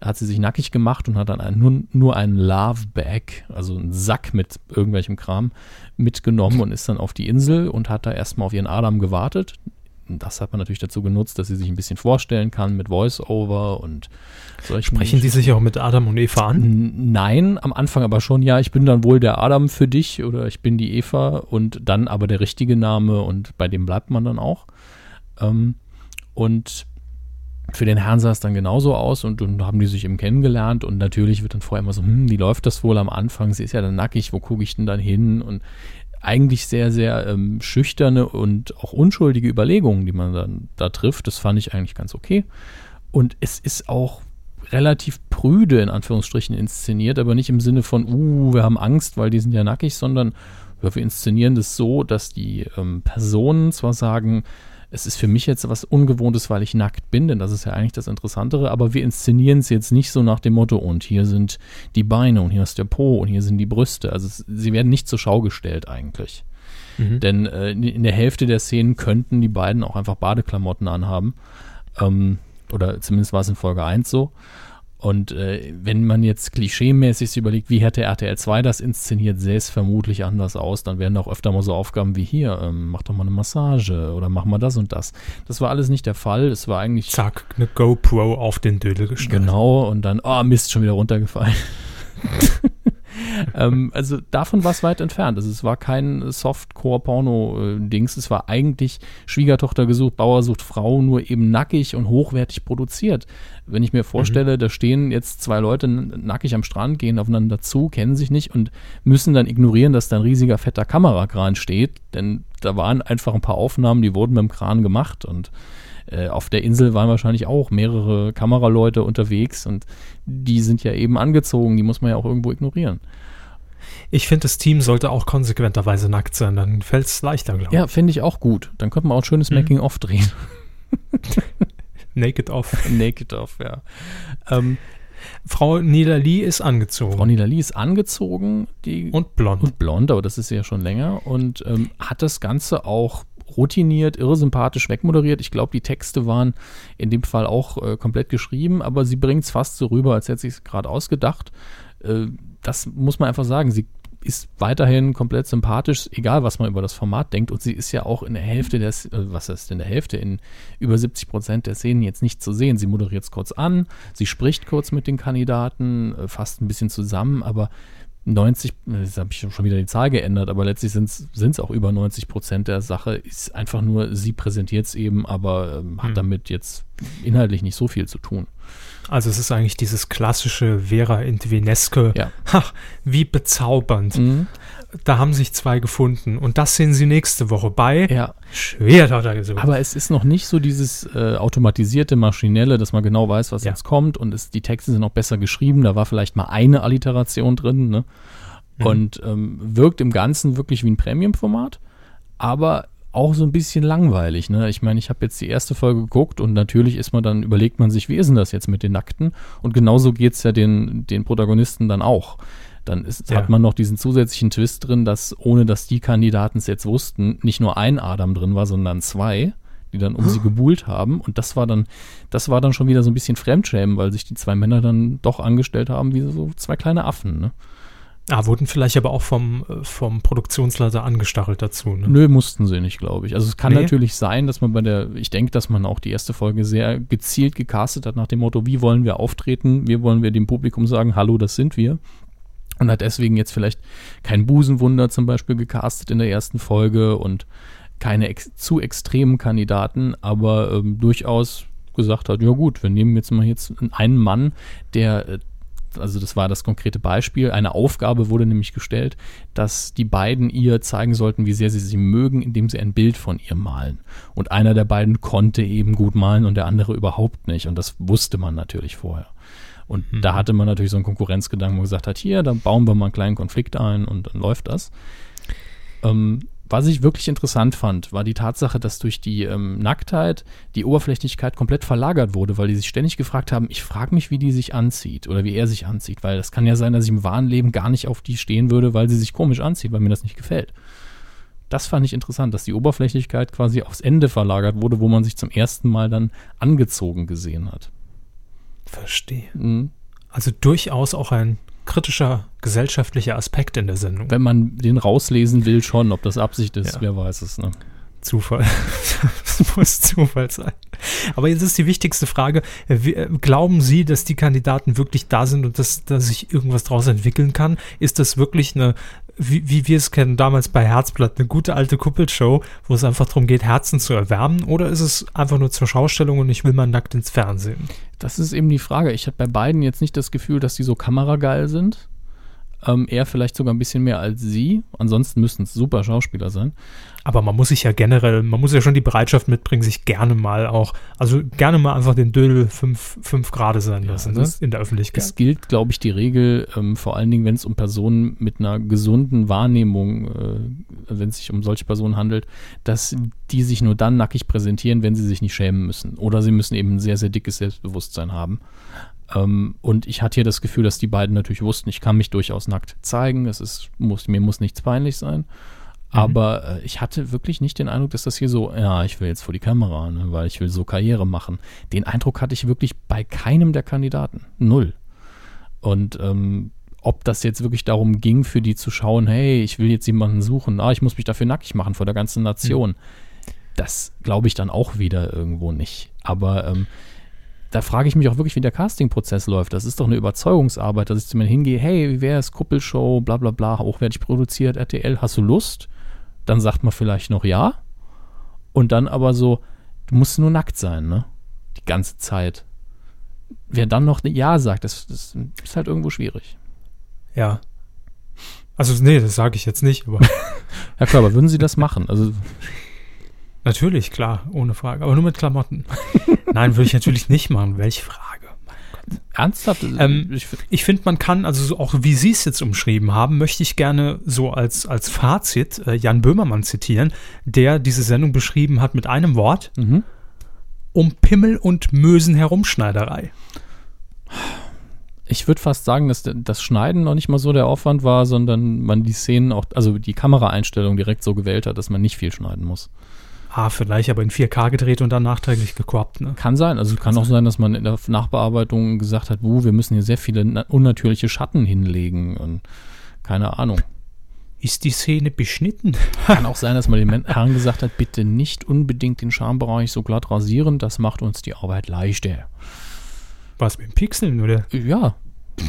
hat sie sich nackig gemacht und hat dann ein, nur, nur einen Love Bag, also einen Sack mit irgendwelchem Kram, mitgenommen und ist dann auf die Insel und hat da erstmal auf ihren Adam gewartet. Das hat man natürlich dazu genutzt, dass sie sich ein bisschen vorstellen kann mit Voice-Over und solchen Sprechen die sich auch mit Adam und Eva an? Nein, am Anfang aber schon, ja, ich bin dann wohl der Adam für dich oder ich bin die Eva und dann aber der richtige Name und bei dem bleibt man dann auch. Ähm, und für den Herrn sah es dann genauso aus und dann haben die sich eben kennengelernt und natürlich wird dann vorher immer so, hm, wie läuft das wohl am Anfang? Sie ist ja dann nackig, wo gucke ich denn dann hin? Und eigentlich sehr, sehr ähm, schüchterne und auch unschuldige Überlegungen, die man dann da trifft. Das fand ich eigentlich ganz okay. Und es ist auch relativ prüde in Anführungsstrichen inszeniert, aber nicht im Sinne von, uh, wir haben Angst, weil die sind ja nackig, sondern wir inszenieren das so, dass die ähm, Personen zwar sagen, es ist für mich jetzt was Ungewohntes, weil ich nackt bin, denn das ist ja eigentlich das Interessantere, aber wir inszenieren es jetzt nicht so nach dem Motto, und hier sind die Beine und hier ist der Po und hier sind die Brüste. Also es, sie werden nicht zur Schau gestellt eigentlich. Mhm. Denn äh, in- der Hälfte der Szenen könnten die beiden auch einfach Badeklamotten anhaben. Ähm, oder zumindest war es in Folge 1 so. Und äh, wenn man jetzt klischeemäßig überlegt, wie hätte RTL 2 das inszeniert, sähe es vermutlich anders aus. Dann werden auch öfter mal so Aufgaben wie hier, ähm, mach doch mal eine Massage oder mach mal das und das. Das war alles nicht der Fall. Es war eigentlich Zack, eine GoPro auf den Dödel geschnallt. Genau, und dann, oh Mist, schon wieder runtergefallen. ähm, also davon war es weit entfernt. Also es war kein Softcore-Porno-Dings. Es war eigentlich Schwiegertochter gesucht, Bauer sucht Frau, nur eben nackig und hochwertig produziert. Wenn ich mir vorstelle, da stehen jetzt zwei Leute nackig am Strand, gehen aufeinander zu, kennen sich nicht und müssen dann ignorieren, dass da ein riesiger fetter Kamerakran steht, denn da waren einfach ein paar Aufnahmen, die wurden mit dem Kran gemacht und äh, auf der Insel waren wahrscheinlich auch mehrere Kameraleute unterwegs und die sind ja eben angezogen, die muss man ja auch irgendwo ignorieren. Ich finde, das Team sollte auch konsequenterweise nackt sein, dann fällt es leichter, glaube ich. Ja, finde ich auch gut. Dann könnte man auch ein schönes Mhm. Making-of drehen. Naked off. Naked-of, ja. Ähm, Frau Niederli ist angezogen. Frau Nidali ist angezogen, die und blond. und blond, aber das ist sie ja schon länger und ähm, hat das Ganze auch routiniert, irresympathisch wegmoderiert. Ich glaube, die Texte waren in dem Fall auch äh, komplett geschrieben, aber sie bringt es fast so rüber, als hätte sie es gerade ausgedacht. Äh, das muss man einfach sagen. Sie ist weiterhin komplett sympathisch, egal was man über das Format denkt. Und sie ist ja auch in der Hälfte der, S- äh, was ist in der Hälfte, in über 70 Prozent der Szenen jetzt nicht zu sehen. Sie moderiert es kurz an, sie spricht kurz mit den Kandidaten, äh, fasst ein bisschen zusammen, aber 90, jetzt habe ich schon wieder die Zahl geändert, aber letztlich sind es auch über 90 Prozent der Sache, ist einfach nur, sie präsentiert es eben, aber ähm, hat Hm. damit jetzt inhaltlich nicht so viel zu tun. Also es ist eigentlich dieses klassische Vera Intvineske. Ja. Ha, wie bezaubernd. Mhm. Da haben sich zwei gefunden. Und das sehen sie nächste Woche bei Ja, Schwerter gesucht. aber es ist noch nicht so dieses äh, automatisierte, maschinelle, dass man genau weiß, was Ja. jetzt kommt und es, die Texte sind auch besser geschrieben. Da war vielleicht mal eine Alliteration drin, ne? Mhm. Und ähm, wirkt im Ganzen wirklich wie ein Premium-Format, aber auch so ein bisschen langweilig. Ne? Ich meine, ich habe jetzt die erste Folge geguckt und natürlich ist man dann, überlegt man sich, wie ist denn das jetzt mit den Nackten? Und genauso geht es ja den, den Protagonisten dann auch. Dann ist, Ja. hat man noch diesen zusätzlichen Twist drin, dass ohne dass die Kandidaten es jetzt wussten, nicht nur ein Adam drin war, sondern zwei, die dann um sie gebuhlt haben. Und das war dann, das war dann schon wieder so ein bisschen Fremdschämen, weil sich die zwei Männer dann doch angestellt haben wie so zwei kleine Affen. Ne? Ah, wurden vielleicht aber auch vom, äh, vom Produktionsleiter angestachelt dazu. Ne? Nö, mussten sie nicht, glaube ich. Also es kann Nee? natürlich sein, dass man bei der, ich denke, dass man auch die erste Folge sehr gezielt gecastet hat nach dem Motto, wie wollen wir auftreten, wie wollen wir dem Publikum sagen, hallo, das sind wir. Und hat deswegen jetzt vielleicht kein Busenwunder zum Beispiel gecastet in der ersten Folge und keine ex zu extremen Kandidaten, aber ähm, durchaus gesagt hat, ja gut, wir nehmen jetzt mal jetzt einen Mann, der äh, also das war das konkrete Beispiel. Eine Aufgabe wurde nämlich gestellt, dass die beiden ihr zeigen sollten, wie sehr sie sie mögen, indem sie ein Bild von ihr malen. Und einer der beiden konnte eben gut malen und der andere überhaupt nicht. Und das wusste man natürlich vorher. Und da hatte man natürlich so einen Konkurrenzgedanken, wo man gesagt hat, hier, dann bauen wir mal einen kleinen Konflikt ein und dann läuft das. Ähm, was ich wirklich interessant fand, war die Tatsache, dass durch die ähm, Nacktheit die Oberflächlichkeit komplett verlagert wurde, weil die sich ständig gefragt haben, ich frage mich, wie die sich anzieht oder wie er sich anzieht, weil das kann ja sein, dass ich im wahren Leben gar nicht auf die stehen würde, weil sie sich komisch anzieht, weil mir das nicht gefällt. Das fand ich interessant, dass die Oberflächlichkeit quasi aufs Ende verlagert wurde, wo man sich zum ersten Mal dann angezogen gesehen hat. Verstehe. Mhm. Also durchaus auch ein kritischer gesellschaftlicher Aspekt in der Sendung. Wenn man den rauslesen will, schon, ob das Absicht ist, Ja. wer weiß es. Ne? Zufall. das muss Zufall sein. Aber jetzt ist die wichtigste Frage, äh, äh, glauben Sie, dass die Kandidaten wirklich da sind und dass, dass sich irgendwas daraus entwickeln kann? Ist das wirklich eine, wie, wie wir es kennen damals bei Herzblatt, eine gute alte Kuppelshow, wo es einfach darum geht, Herzen zu erwärmen? Oder ist es einfach nur zur Schaustellung und ich will mal nackt ins Fernsehen? Das ist eben die Frage. Ich habe bei beiden jetzt nicht das Gefühl, dass die so kamerageil sind. Ähm, er vielleicht sogar ein bisschen mehr als sie. Ansonsten müssten es super Schauspieler sein. Aber man muss sich ja generell, man muss ja schon die Bereitschaft mitbringen, sich gerne mal auch, also gerne mal einfach den Dödel fünf, fünf Grade sein Ja, lassen, also ne? in der Öffentlichkeit. Es gilt, glaube ich, die Regel, ähm, vor allen Dingen, wenn es um Personen mit einer gesunden Wahrnehmung, äh, wenn es sich um solche Personen handelt, dass die sich nur dann nackig präsentieren, wenn sie sich nicht schämen müssen. Oder sie müssen eben ein sehr, sehr dickes Selbstbewusstsein haben. Ähm, und ich hatte hier das Gefühl, dass die beiden natürlich wussten, ich kann mich durchaus nackt zeigen. Es ist, muss, mir muss nichts peinlich sein. Aber äh, ich hatte wirklich nicht den Eindruck, dass das hier so, ja, ich will jetzt vor die Kamera, ne, weil ich will so Karriere machen. Den Eindruck hatte ich wirklich bei keinem der Kandidaten. Null. Und ähm, ob das jetzt wirklich darum ging, für die zu schauen, hey, ich will jetzt jemanden suchen, ah, ich muss mich dafür nackig machen vor der ganzen Nation. Das glaube ich dann auch wieder irgendwo nicht. Aber ähm, da frage ich mich auch wirklich, wie der Castingprozess läuft. Das ist doch eine Überzeugungsarbeit, dass ich zu mir hingehe, hey, wie wäre es, Kuppelshow, bla bla bla, hochwertig produziert, RTL, hast du Lust? Dann sagt man vielleicht noch ja. Und dann aber so, du musst nur nackt sein, ne? Die ganze Zeit. Wer dann noch Ja sagt, das, das ist halt irgendwo schwierig. Ja. Also, nee, das sage ich jetzt nicht, aber klar, aber würden Sie das machen? Also, natürlich, klar, ohne Frage. Aber nur mit Klamotten. Nein, würde ich natürlich nicht machen. Welche Frage? ernsthaft? Ähm, ich, Ich finde, man kann, also so auch wie Sie es jetzt umschrieben haben, möchte ich gerne so als, als Fazit äh, Jan Böhmermann zitieren, der diese Sendung beschrieben hat mit einem Wort, mhm. um Pimmel und Mösen herumschneiderei. Ich würde fast sagen, dass das Schneiden noch nicht mal so der Aufwand war, sondern man die Szenen auch, also die Kameraeinstellung direkt so gewählt hat, dass man nicht viel schneiden muss. Ah, vielleicht aber in 4K gedreht und dann nachträglich gekorbt, ne? Kann sein, also kann auch sein, dass man in der Nachbearbeitung gesagt hat, uh, wir müssen hier sehr viele na- unnatürliche Schatten hinlegen und keine Ahnung. Ist die Szene beschnitten? Kann auch sein, dass man den Men- Herrn gesagt hat, bitte nicht unbedingt den Schambereich so glatt rasieren, das macht uns die Arbeit leichter. Was mit dem Pixeln, oder? Ja,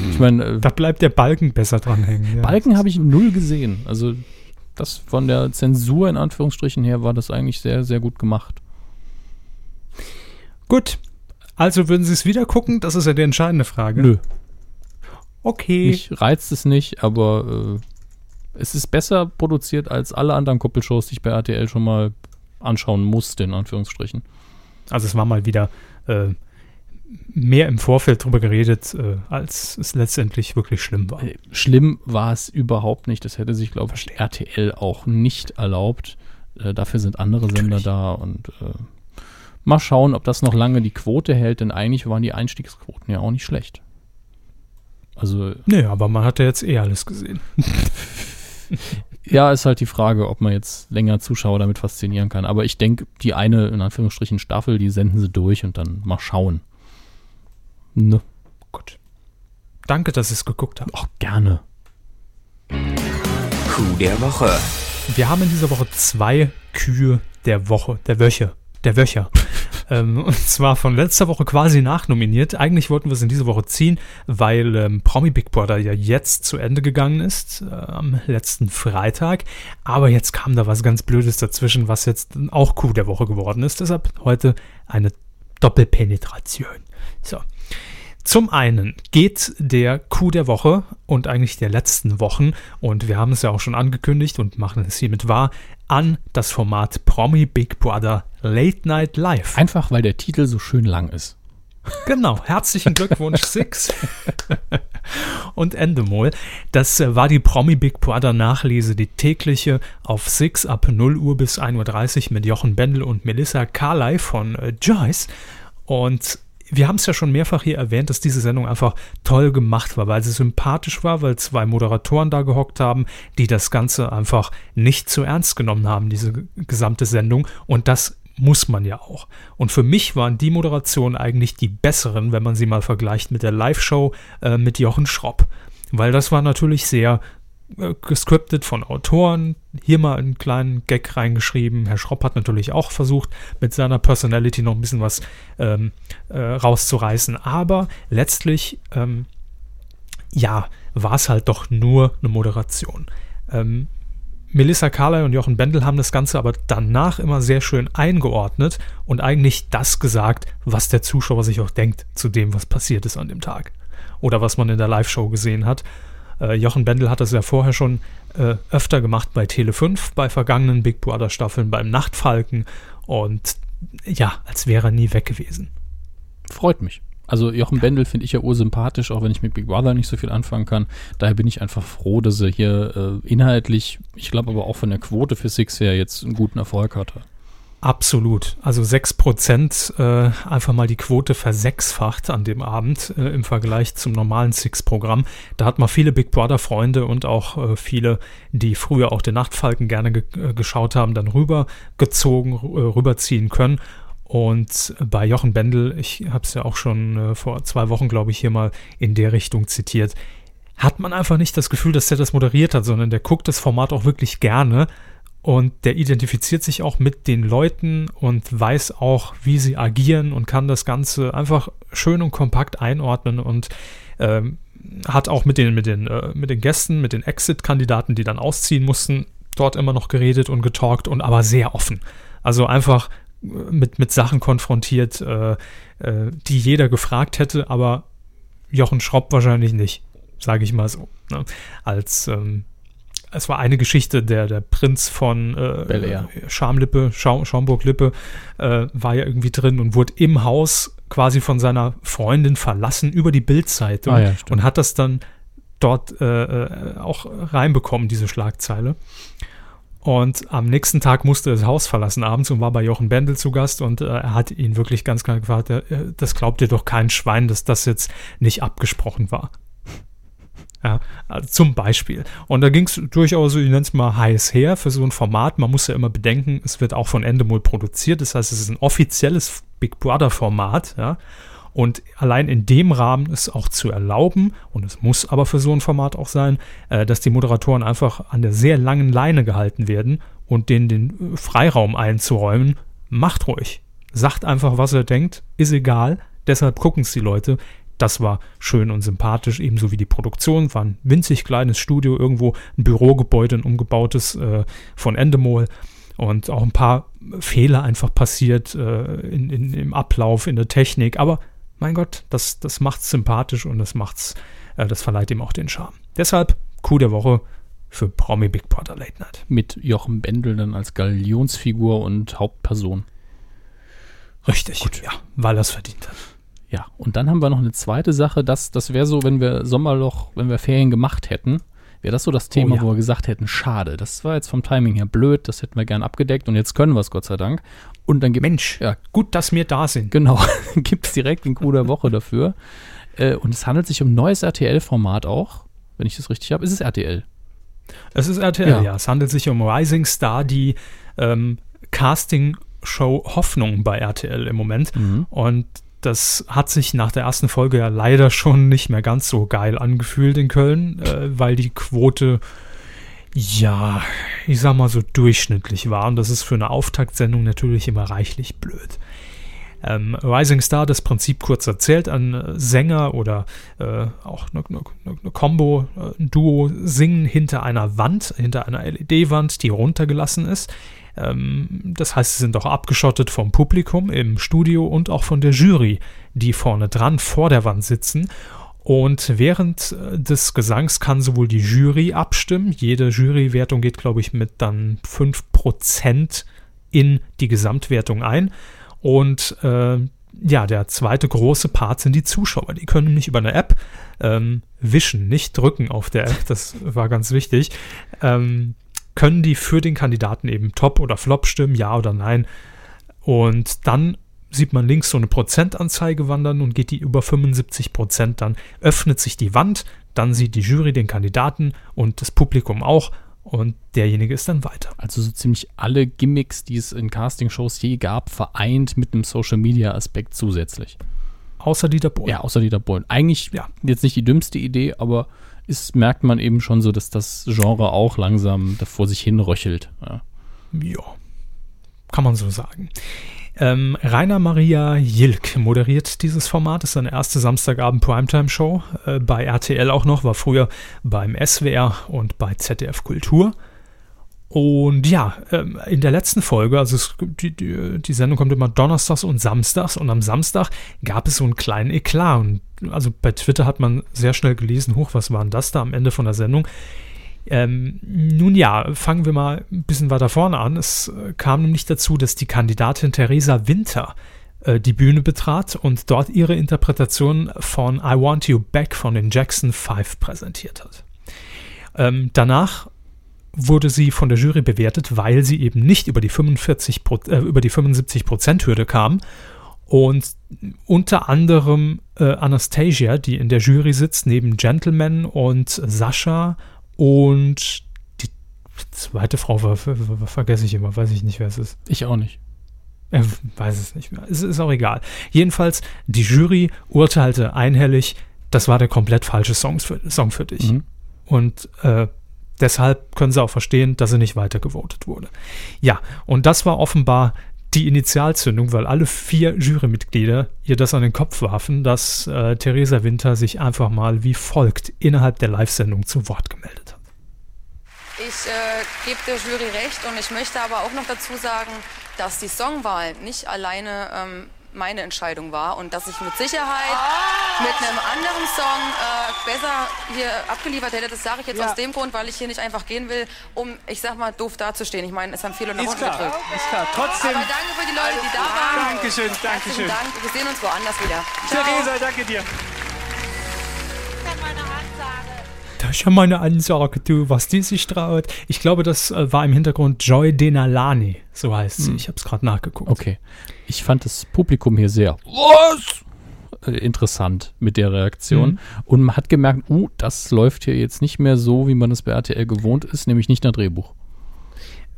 ich meine, äh, Da bleibt der Balken besser dran hängen. Ja. Balken habe ich null gesehen. Also das von der Zensur in Anführungsstrichen her war das eigentlich sehr, sehr gut gemacht. Gut. Also würden Sie es wieder gucken? Das ist ja die entscheidende Frage. Nö, Okay. mich reizt es nicht, aber äh, es ist besser produziert als alle anderen Kuppelshows, die ich bei RTL schon mal anschauen musste, in Anführungsstrichen. Also es war mal wieder äh, mehr im Vorfeld drüber geredet, äh, als es letztendlich wirklich schlimm war. Äh, Schlimm war es überhaupt nicht. Das hätte sich, glaube ich, RTL auch nicht erlaubt. Äh, dafür sind andere Sender Natürlich. da und äh, mal schauen, ob das noch lange die Quote hält, denn eigentlich waren die Einstiegsquoten ja auch nicht schlecht. Also, Nee, aber man hat ja jetzt eh alles gesehen. ja, ist halt die Frage, ob man jetzt länger Zuschauer damit faszinieren kann. Aber ich denke, die eine, in Anführungsstrichen, Staffel, die senden sie durch und dann mal schauen. Ne? Gut. Danke, dass Sie es geguckt haben. Auch gerne. Kuh der Woche. Wir haben in dieser Woche zwei Kühe der Woche, der Wöche, der Wöcher. ähm, und zwar von letzter Woche quasi nachnominiert. Eigentlich wollten wir es in diese Woche ziehen, weil ähm, Promi Big Brother ja jetzt zu Ende gegangen ist, äh, am letzten Freitag. Aber jetzt kam da was ganz Blödes dazwischen, was jetzt auch Kuh der Woche geworden ist. Deshalb heute eine Doppelpenetration. So. Zum einen geht der Coup der Woche und eigentlich der letzten Wochen, und wir haben es ja auch schon angekündigt und machen es hiermit wahr, an das Format Promi Big Brother Late Night Live. Einfach, weil der Titel so schön lang ist. Genau, herzlichen Glückwunsch, Six. und Endemol. Das äh, war die Promi Big Brother Nachlese, die tägliche auf Six ab 0 Uhr bis 1.30 Uhr mit Jochen Bendel und Melissa Carley von äh, Joyce. Und wir haben es ja schon mehrfach hier erwähnt, dass diese Sendung einfach toll gemacht war, weil sie sympathisch war, weil zwei Moderatoren da gehockt haben, die das Ganze einfach nicht zu ernst genommen haben, diese gesamte Sendung. Und das muss man ja auch. Und für mich waren die Moderationen eigentlich die besseren, wenn man sie mal vergleicht mit der Live-Show äh, mit Jochen Schropp. Weil das war natürlich sehr gescriptet von Autoren. Hier mal einen kleinen Gag reingeschrieben. Herr Schropp hat natürlich auch versucht, mit seiner Personality noch ein bisschen was ähm, äh, rauszureißen. Aber letztlich, ähm, ja, war es halt doch nur eine Moderation. Ähm, Melissa Carley und Jochen Bendel haben das Ganze aber danach immer sehr schön eingeordnet und eigentlich das gesagt, was der Zuschauer sich auch denkt zu dem, was passiert ist an dem Tag. Oder was man in der Live-Show gesehen hat. Äh, Jochen Bendel hat das ja vorher schon äh, öfter gemacht bei Tele 5, bei vergangenen Big Brother Staffeln, beim Nachtfalken und ja, als wäre er nie weg gewesen. Freut mich. Also Jochen Bendel finde ich ja ursympathisch, auch wenn ich mit Big Brother nicht so viel anfangen kann. Daher bin ich einfach froh, dass er hier äh, inhaltlich, ich glaube aber auch von der Quote für Six her jetzt einen guten Erfolg hatte. Absolut. Also 6% äh, einfach mal die Quote versechsfacht an dem Abend äh, im Vergleich zum normalen Six-Programm. Da hat man viele Big Brother-Freunde und auch äh, viele, die früher auch den Nachtfalken gerne ge äh, geschaut haben, dann rübergezogen, äh, rüberziehen können. Und bei Jochen Bendel, ich habe es ja auch schon äh, vor zwei Wochen, glaube ich, hier mal in der Richtung zitiert, hat man einfach nicht das Gefühl, dass der das moderiert hat, sondern der guckt das Format auch wirklich gerne und der identifiziert sich auch mit den Leuten und weiß auch, wie sie agieren und kann das Ganze einfach schön und kompakt einordnen und ähm, hat auch mit den, mit den, äh, mit den Gästen, mit den Exit-Kandidaten, die dann ausziehen mussten, dort immer noch geredet und getalkt und aber sehr offen. Also einfach äh, mit, mit Sachen konfrontiert, äh, äh, die jeder gefragt hätte, aber Jochen Schropp wahrscheinlich nicht, sage ich mal so. Ne? Als ähm, es war eine Geschichte, der, der Prinz von äh. Schamlippe, Schaum, Schaumburg-Lippe, äh, war ja irgendwie drin und wurde im Haus quasi von seiner Freundin verlassen über die Bildzeitung Ah ja, und hat das dann dort äh, äh, auch reinbekommen, diese Schlagzeile. Und am nächsten Tag musste er das Haus verlassen abends und war bei Jochen Bendel zu Gast und äh, er hat ihn wirklich ganz klar gefragt, äh, das glaubt dir doch kein Schwein, dass das jetzt nicht abgesprochen war. Ja, also zum Beispiel. Und da ging es durchaus, ich nenne es mal heiß her für so ein Format. Man muss ja immer bedenken, es wird auch von Endemol produziert. Das heißt, es ist ein offizielles Big Brother Format. Ja. Und allein in dem Rahmen ist auch zu erlauben, und es muss aber für so ein Format auch sein, äh, dass die Moderatoren einfach an der sehr langen Leine gehalten werden und denen den Freiraum einzuräumen. Macht ruhig. Sagt einfach, was er denkt, ist egal. Deshalb gucken es die Leute. Das war schön und sympathisch, ebenso wie die Produktion. War ein winzig kleines Studio, irgendwo ein Bürogebäude, ein umgebautes äh, von Endemol. und auch ein paar Fehler einfach passiert äh, in, in, im Ablauf, in der Technik. Aber mein Gott, das, das macht's sympathisch und das macht's, äh, das verleiht ihm auch den Charme. Deshalb Coup der Woche für Promi Big Brother Late Night. Mit Jochen Bendel dann als Galionsfigur und Hauptperson. Richtig, Gut. ja, weil er es verdient hat. Ja, und dann haben wir noch eine zweite Sache, das, das wäre so, wenn wir Sommerloch, wenn wir Ferien gemacht hätten, wäre das so das Thema, Oh ja. wo wir gesagt hätten, schade, das war jetzt vom Timing her blöd, das hätten wir gern abgedeckt und jetzt können wir es Gott sei Dank. Und dann gibt Mensch, Ja. gut, dass wir da sind. Genau, gibt es direkt einen Coup der Woche dafür. Äh, und es handelt sich um ein neues RTL-Format auch, wenn ich das richtig habe. Ist es RTL? Es ist RTL, Ja. ja. Es handelt sich um Rising Star, die ähm, Casting-Show Hoffnung bei RTL im Moment. Und das hat sich nach der ersten Folge ja leider schon nicht mehr ganz so geil angefühlt in Köln, äh, weil die Quote, ja, ich sag mal so durchschnittlich war. Und das ist für eine Auftaktsendung natürlich immer reichlich blöd. Ähm, Rising Star, das Prinzip kurz erzählt, ein äh, Sänger oder äh, auch eine, eine, eine Combo, äh, ein Duo singen hinter einer Wand, hinter einer LED-Wand, die runtergelassen ist. Ähm, das heißt, sie sind auch abgeschottet vom Publikum im Studio und auch von der Jury, die vorne dran vor der Wand sitzen. Und während äh, des Gesangs kann sowohl die Jury abstimmen, jede Jurywertung geht, glaube ich, mit dann 5% in die Gesamtwertung ein. Und äh, ja, der zweite große Part sind die Zuschauer. Die können nämlich über eine App ähm, wischen, nicht drücken auf der App, das war ganz wichtig. Ähm, können die für den Kandidaten eben Top oder Flop stimmen, ja oder nein. Und dann sieht man links so eine Prozentanzeige wandern und geht die über 75 Prozent, dann öffnet sich die Wand, dann sieht die Jury den Kandidaten und das Publikum auch und derjenige ist dann weiter. Also so ziemlich alle Gimmicks, die es in Castingshows je gab, vereint mit einem Social-Media-Aspekt zusätzlich. Außer Dieter Bohlen. Ja, außer Dieter Bohlen. Eigentlich Ja. jetzt nicht die dümmste Idee, aber ist, merkt man eben schon so, dass das Genre auch langsam vor sich hin röchelt. Ja. Ja, kann man so sagen. Ähm, Rainer Maria Jilk moderiert dieses Format, ist seine erste Samstagabend Primetime-Show äh, bei RTL auch noch, war früher beim SWR und bei ZDF Kultur. Und ja, ähm, in der letzten Folge, also es, die, die, die Sendung kommt immer donnerstags und samstags und am Samstag gab es so einen kleinen Eklat. Und also bei Twitter hat man sehr schnell gelesen, hoch, was war denn das da am Ende von der Sendung? Ähm, nun ja, fangen wir mal ein bisschen weiter vorne an. Es äh, kam nämlich dazu, dass die Kandidatin Theresa Winter äh, die Bühne betrat und dort ihre Interpretation von I Want You Back von den Jackson 5 präsentiert hat. Ähm, danach wurde sie von der Jury bewertet, weil sie eben nicht über die 45 Pro, äh, über die 75 Prozent Hürde kam und unter anderem äh, Anastasia, die in der Jury sitzt, neben Gentleman und Sascha und die zweite Frau ver ver ver vergesse ich immer, weiß ich nicht, wer es ist. Ich auch nicht. Er weiß es nicht mehr. Es ist auch egal. Jedenfalls, die Jury urteilte einhellig, das war der komplett falsche Song für, Song für dich. Mhm. Und äh, deshalb können sie auch verstehen, dass sie nicht weitergevotet wurde. Ja, und das war offenbar die Initialzündung, weil alle vier Jurymitglieder ihr das an den Kopf warfen, dass äh, Theresa Winter sich einfach mal wie folgt innerhalb der Live-Sendung zu Wort gemeldet hat. Ich äh, gebe der Jury recht und ich möchte aber auch noch dazu sagen, dass die Songwahl nicht alleine ähm, meine Entscheidung war und dass ich mit Sicherheit mit einem anderen Song äh, besser hier abgeliefert hätte. Das sage ich jetzt Ja. aus dem Grund, weil ich hier nicht einfach gehen will, um, ich sag mal, doof dazustehen. Ich meine, es haben viele nach Ist unten gedrückt. ist klar. Trotzdem, Aber danke für die Leute, die da waren. Dankeschön, Dankeschön. Dank. Wir sehen uns woanders wieder. Ciao. Theresa, danke dir. Ist ja meine Ansage, du, was die sich traut. Ich glaube, das äh, war im Hintergrund Joy Denalani, so heißt sie. Ich habe es gerade nachgeguckt. Okay. Ich fand das Publikum hier sehr was? Äh, interessant mit der Reaktion. Mhm. Und man hat gemerkt, uh, das läuft hier jetzt nicht mehr so, wie man es bei RTL gewohnt ist, nämlich nicht nach Drehbuch.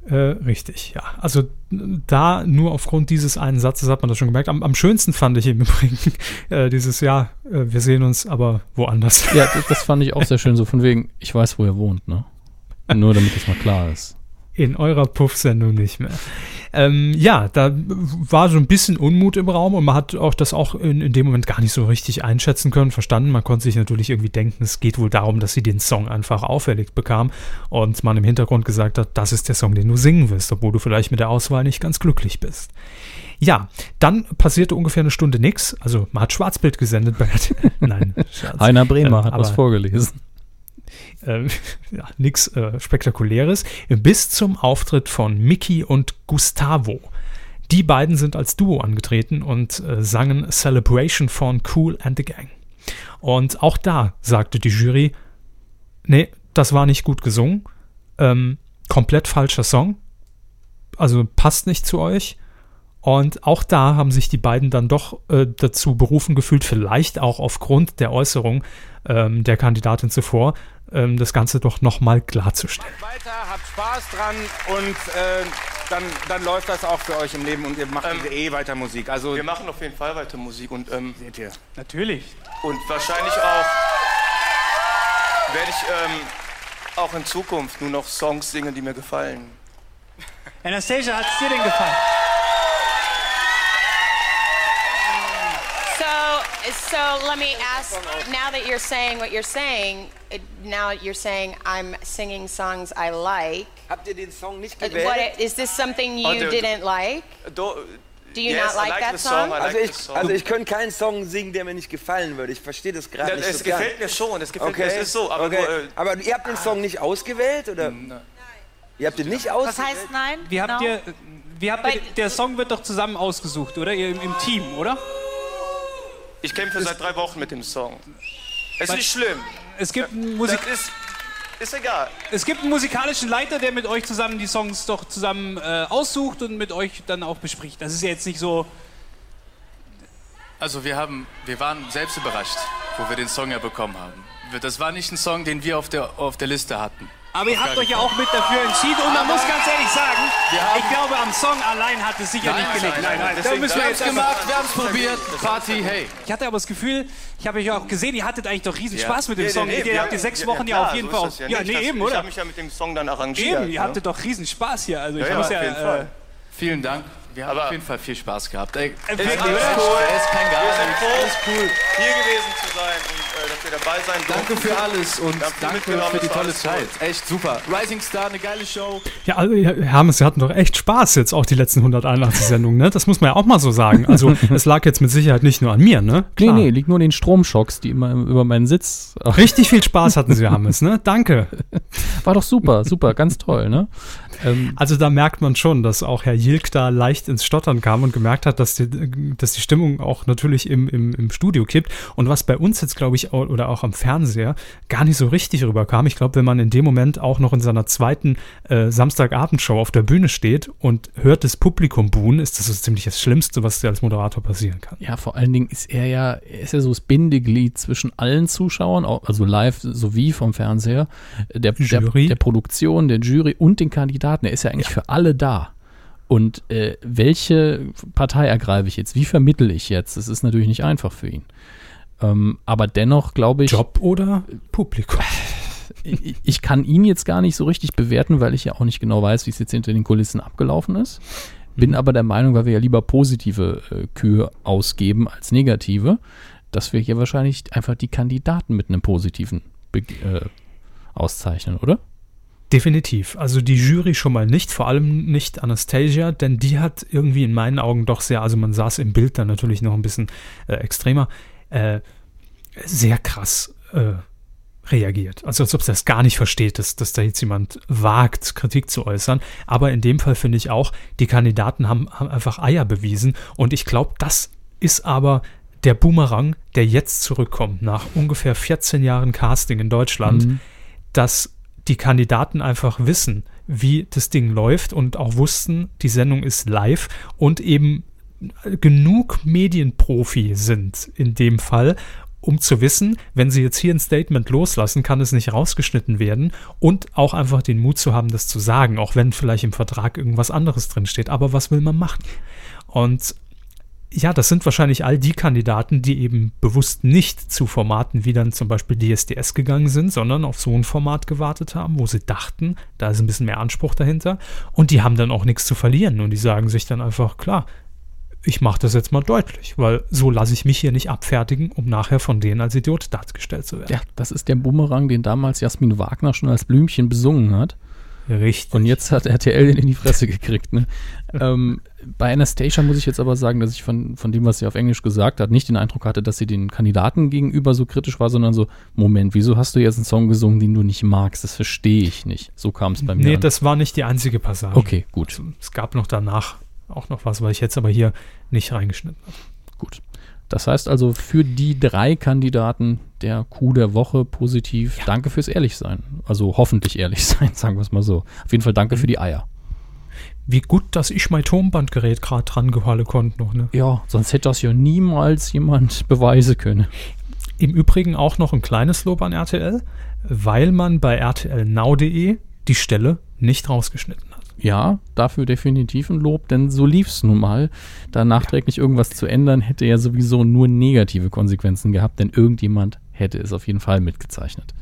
Äh, richtig, ja. Also da nur aufgrund dieses einen Satzes hat man das schon gemerkt. Am, am schönsten fand ich im Übrigen äh, dieses Jahr, äh, wir sehen uns aber woanders. Ja, das, das fand ich auch sehr schön, so von wegen, ich weiß, wo er wohnt, ne? Nur damit das mal klar ist. In eurer Puff-Sendung nicht mehr. Ähm, ja, da war so ein bisschen Unmut im Raum und man hat auch das auch in, in dem Moment gar nicht so richtig einschätzen können, verstanden. Man konnte sich natürlich irgendwie denken, es geht wohl darum, dass sie den Song einfach auferlegt bekam und man im Hintergrund gesagt hat, das ist der Song, den du singen wirst, obwohl du vielleicht mit der Auswahl nicht ganz glücklich bist. Ja, dann passierte ungefähr eine Stunde nichts. Also man hat Schwarzbild gesendet bei Nein, Scherz. Heiner Bremer Ähm, hat was aber- vorgelesen. Äh, ja, nichts äh, Spektakuläres, bis zum Auftritt von Mickey und Gustavo. Die beiden sind als Duo angetreten und äh, sangen Celebration von Cool and the Gang. Und auch da sagte die Jury, nee, das war nicht gut gesungen, ähm, komplett falscher Song, also passt nicht zu euch. Und auch da haben sich die beiden dann doch äh, dazu berufen gefühlt, vielleicht auch aufgrund der Äußerung ähm, der Kandidatin zuvor, ähm, das Ganze doch nochmal klarzustellen. Weiter, habt Spaß dran und äh, dann, dann läuft das auch für euch im Leben und ihr macht Ähm, eh weiter Musik. Also Wir machen auf jeden Fall weiter Musik und, ähm, seht ihr. Natürlich. und wahrscheinlich auch werde ich ähm, auch in Zukunft nur noch Songs singen, die mir gefallen. Anastasia, hat es dir denn gefallen? So, let me ask. Now that you're saying what you're saying, it, now you're saying I'm singing songs I like. Habt ihr den Song nicht Uh, gewählt? What is this something you Oh, didn't like? Do, Do you yes, not I like that the song? I like also, ich, song. also ich könnte keinen Song singen, der mir nicht gefallen würde. Ich verstehe das gerade Ja, nicht es so gefällt mir schon, es gefällt Okay. mir, es ist so, aber okay. nur, äh, aber ihr habt den Song nicht ausgewählt oder? Ihr habt den nicht Was ausgewählt. heißt nein? Wie habt Genau. ihr, wie habt ihr, der Song wird doch zusammen ausgesucht, oder? Ihr im, im Team, oder? Ich kämpfe seit drei Wochen mit dem Song. Es ist nicht schlimm. Es gibt, einen Musik Das ist, ist egal. es gibt einen musikalischen Leiter, der mit euch zusammen die Songs doch zusammen äh, aussucht und mit euch dann auch bespricht. Das ist ja jetzt nicht so. Also wir haben, wir waren selbst überrascht, wo wir den Song ja bekommen haben. Das war nicht ein Song, den wir auf der, auf der Liste hatten. Aber ihr habt euch ja auch mit dafür entschieden und man muss ganz ehrlich sagen, ich glaube, am Song allein hat es sicher nicht gelegen. Nein, nein, Deswegen- müssen Wir wir haben jetzt es gemacht, wir haben es probiert. Party, hey. Ich hatte aber das Gefühl, ich habe euch auch gesehen, ihr hattet eigentlich doch riesen Spaß mit dem Nee, Song. nee, nee, ihr wir habt die sechs ja, Wochen ja, klar, auf jeden so Fall. ist Ja, nicht. nee, Das- eben, Ich oder? habe mich ja mit dem Song dann arrangiert. Eben, ihr ne? hattet doch riesen Spaß hier. Also ich Ja, ja, muss auf ja, jeden äh, Fall. Vielen Dank. Wir haben Aber- auf jeden Fall viel Spaß gehabt. Ey, Äh, ist cool. Ist kein Wir sind nichts. froh, Alles cool. hier gewesen zu sein wir dabei sein Danke durften. für alles und Wir danke für die tolle Zeit. toll. Echt super. Rising Star, eine geile Show. Ja, also, Herr Hermes, Sie hatten doch echt Spaß jetzt auch die letzten 181 Sendungen, ne? Das muss man ja auch mal so sagen. Also es lag jetzt mit Sicherheit nicht nur an mir, ne? Nee, Klar. nee, liegt nur an den Stromschocks, die immer über meinen Sitz. Richtig viel Spaß hatten Sie, Hermes, ne? Danke. war doch super, super, ganz toll, ne? Ähm, Also da merkt man schon, dass auch Herr Jilk da leicht ins Stottern kam und gemerkt hat, dass die, dass die Stimmung auch natürlich im, im, im Studio kippt. Und was bei uns jetzt, glaube ich, oder auch am Fernseher gar nicht so richtig rüberkam. Ich glaube, wenn man in dem Moment auch noch in seiner zweiten äh, Samstagabendshow auf der Bühne steht und hört das Publikum buhen, ist das so ziemlich das Schlimmste, was dir als Moderator passieren kann. Ja, vor allen Dingen ist er ja, er ist ja so das Bindeglied zwischen allen Zuschauern, also live sowie vom Fernseher, der, der, der Produktion, der Jury und den Kandidaten. Er ist ja eigentlich für alle da. Und äh, welche Partei ergreife ich jetzt? Wie vermittel ich jetzt? Das ist natürlich nicht einfach für ihn. Ähm, aber dennoch glaube ich, Job oder Publikum? ich, ich kann ihn jetzt gar nicht so richtig bewerten, weil ich ja auch nicht genau weiß, wie es jetzt hinter den Kulissen abgelaufen ist. Bin aber der Meinung, weil wir ja lieber positive äh, Kühe ausgeben als negative, dass wir hier wahrscheinlich einfach die Kandidaten mit einem positiven Be äh, auszeichnen, oder? Definitiv. Also die Jury schon mal nicht, vor allem nicht Anastasia, denn die hat irgendwie in meinen Augen doch sehr, also man saß im Bild dann natürlich noch ein bisschen äh, extremer, äh, sehr krass äh, reagiert. Also als ob sie das gar nicht versteht, dass, dass da jetzt jemand wagt, Kritik zu äußern. Aber in dem Fall finde ich auch, die Kandidaten haben, haben einfach Eier bewiesen und ich glaube, das ist aber der Boomerang, der jetzt zurückkommt, nach ungefähr 14 Jahren Casting in Deutschland, dass die Kandidaten einfach wissen, wie das Ding läuft und auch wussten, die Sendung ist live und eben genug Medienprofi sind in dem Fall, um zu wissen, wenn sie jetzt hier ein Statement loslassen, kann es nicht rausgeschnitten werden und auch einfach den Mut zu haben, das zu sagen, auch wenn vielleicht im Vertrag irgendwas anderes drinsteht. Aber was will man machen? Und ja, das sind wahrscheinlich all die Kandidaten, die eben bewusst nicht zu Formaten wie dann zum Beispiel DSDS gegangen sind, sondern auf so ein Format gewartet haben, wo sie dachten, da ist ein bisschen mehr Anspruch dahinter. Und die haben dann auch nichts zu verlieren. Und die sagen sich dann einfach, klar, ich mache das jetzt mal deutlich, weil so lasse ich mich hier nicht abfertigen, um nachher von denen als Idiot dargestellt zu werden. Ja, das ist der Bumerang, den damals Jasmin Wagner schon als Blümchen besungen hat. Richtig. Und jetzt hat RTL den in die Fresse gekriegt. Ne? ähm, bei Anastasia muss ich jetzt aber sagen, dass ich von, von dem, was sie auf Englisch gesagt hat, nicht den Eindruck hatte, dass sie den Kandidaten gegenüber so kritisch war, sondern so, Moment, wieso hast du jetzt einen Song gesungen, den du nicht magst? Das verstehe ich nicht. So kam es bei mir. Nee, an. das war nicht die einzige Passage. Okay, gut. Es gab noch danach auch noch was, weil ich jetzt aber hier nicht reingeschnitten habe. Das heißt also für die drei Kandidaten der Coup der Woche positiv. Ja. Danke fürs Ehrlichsein. Also hoffentlich ehrlich sein, sagen wir es mal so. Auf jeden Fall danke mhm. für die Eier. Wie gut, dass ich mein Tonbandgerät gerade dran gehalten konnte noch, ne? Ja, sonst hätte das ja niemals jemand beweisen können. Im Übrigen auch noch ein kleines Lob an RTL, weil man bei rtlnow.de die Stelle nicht rausgeschnitten hat ja, dafür definitiv ein Lob, denn so lief es nun mal. Da nachträglich irgendwas zu ändern, hätte ja sowieso nur negative Konsequenzen gehabt, denn irgendjemand hätte es auf jeden Fall mitgezeichnet.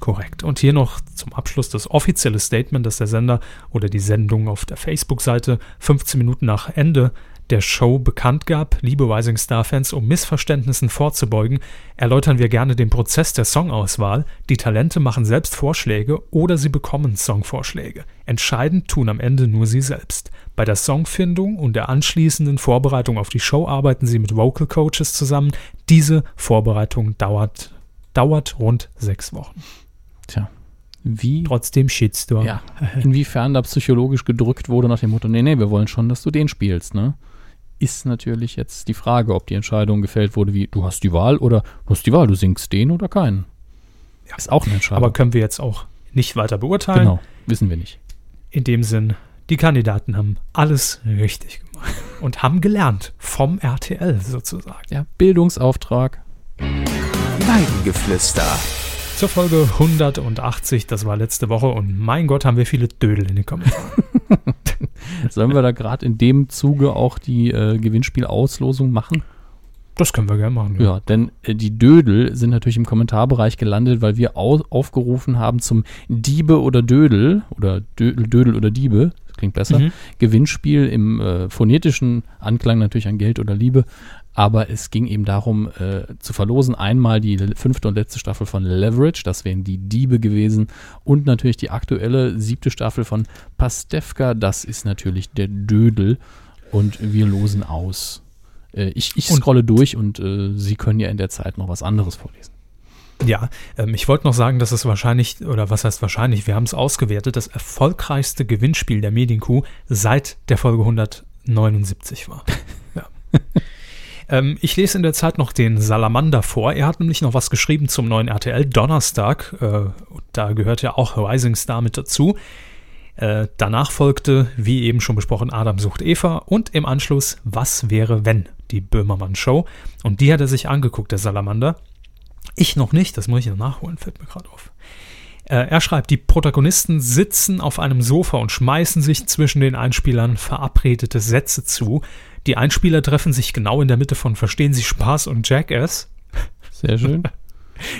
Korrekt. Und hier noch zum Abschluss das offizielle Statement, das der Sender oder die Sendung auf der Facebook-Seite 15 Minuten nach Ende der Show bekannt gab, liebe Rising Star Fans, um Missverständnissen vorzubeugen, erläutern wir gerne den Prozess der Songauswahl. Die Talente machen selbst Vorschläge oder sie bekommen Songvorschläge. Entscheidend tun am Ende nur sie selbst. Bei der Songfindung und der anschließenden Vorbereitung auf die Show arbeiten sie mit Vocal Coaches zusammen. Diese Vorbereitung dauert, dauert rund sechs Wochen. Tja, wie. Trotzdem Shitstorm. Ja. Inwiefern da psychologisch gedrückt wurde nach dem Motto, nee, nee, wir wollen schon, dass du den spielst, ne? Ist natürlich jetzt die Frage, ob die Entscheidung gefällt wurde, wie du hast die Wahl oder du hast die Wahl, du singst den oder keinen. Ja. Ist auch eine Entscheidung. Aber können wir jetzt auch nicht weiter beurteilen. Genau, wissen wir nicht. In dem Sinn, die Kandidaten haben alles richtig gemacht und haben gelernt vom RTL sozusagen. Ja, Bildungsauftrag. Weidengeflüster. Zur Folge 180, das war letzte Woche und mein Gott, haben wir viele Dödel in den Kommentaren. Sollen wir da gerade in dem Zuge auch die äh, Gewinnspielauslosung machen? Das können wir gerne machen. Ja, ja denn äh, die Dödel sind natürlich im Kommentarbereich gelandet, weil wir au aufgerufen haben zum Diebe oder Dödel oder Dödel, Dödel oder Diebe, das klingt besser, mhm. Gewinnspiel im äh, phonetischen Anklang natürlich an Geld oder Liebe aber es ging eben darum, äh, zu verlosen einmal die fünfte und letzte Staffel von Leverage, das wären die Diebe gewesen, und natürlich die aktuelle siebte Staffel von Pastewka, das ist natürlich der Dödel. Und wir losen aus. Äh, ich, ich scrolle und, durch und äh, Sie können ja in der Zeit noch was anderes vorlesen. Ja, ähm, ich wollte noch sagen, dass es wahrscheinlich, oder was heißt wahrscheinlich, wir haben es ausgewertet, das erfolgreichste Gewinnspiel der Medienkuh seit der Folge 179 war. ja. Ähm, ich lese in der Zeit noch den Salamander vor. Er hat nämlich noch was geschrieben zum neuen RTL Donnerstag. Äh, da gehört ja auch Rising Star mit dazu. Äh, danach folgte, wie eben schon besprochen, Adam sucht Eva und im Anschluss Was wäre wenn? Die Böhmermann Show. Und die hat er sich angeguckt, der Salamander. Ich noch nicht, das muss ich noch nachholen, fällt mir gerade auf. Äh, er schreibt, die Protagonisten sitzen auf einem Sofa und schmeißen sich zwischen den Einspielern verabredete Sätze zu. Die Einspieler treffen sich genau in der Mitte von Verstehen Sie Spaß und Jackass. Sehr schön.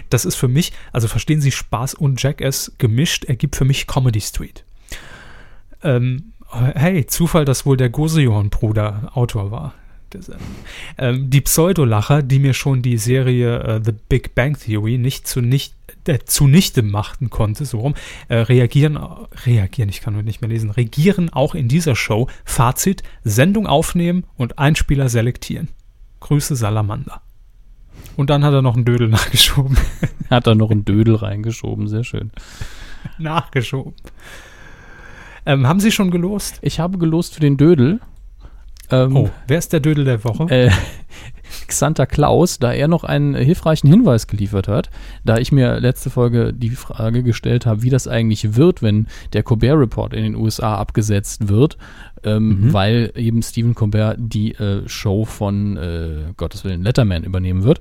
Das ist für mich, also Verstehen Sie Spaß und Jackass gemischt, ergibt für mich Comedy Street. Ähm, hey, Zufall, dass wohl der Gosejohn-Bruder Autor war. Ähm, die Pseudolacher, die mir schon die Serie uh, The Big Bang Theory nicht, zu nicht äh, zunichte machten konnte, so rum, äh, reagieren, reagieren, ich kann heute nicht mehr lesen, regieren auch in dieser Show. Fazit, Sendung aufnehmen und Einspieler selektieren. Grüße Salamander. Und dann hat er noch einen Dödel nachgeschoben. hat er noch einen Dödel reingeschoben, sehr schön. nachgeschoben. Ähm, haben Sie schon gelost? Ich habe gelost für den Dödel. Ähm, oh, wer ist der Dödel der Woche? Äh, Xanta Klaus, da er noch einen hilfreichen Hinweis geliefert hat, da ich mir letzte Folge die Frage gestellt habe, wie das eigentlich wird, wenn der Colbert Report in den USA abgesetzt wird, ähm, mhm. weil eben Stephen Colbert die äh, Show von äh, Gottes Willen Letterman übernehmen wird.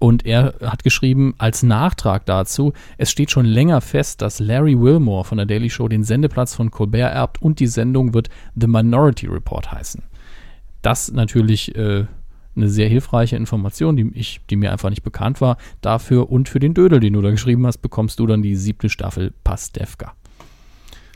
Und er hat geschrieben, als Nachtrag dazu, es steht schon länger fest, dass Larry Wilmore von der Daily Show den Sendeplatz von Colbert erbt und die Sendung wird The Minority Report heißen. Das natürlich äh, eine sehr hilfreiche Information, die, ich, die mir einfach nicht bekannt war. Dafür und für den Dödel, den du da geschrieben hast, bekommst du dann die siebte Staffel Pastewka.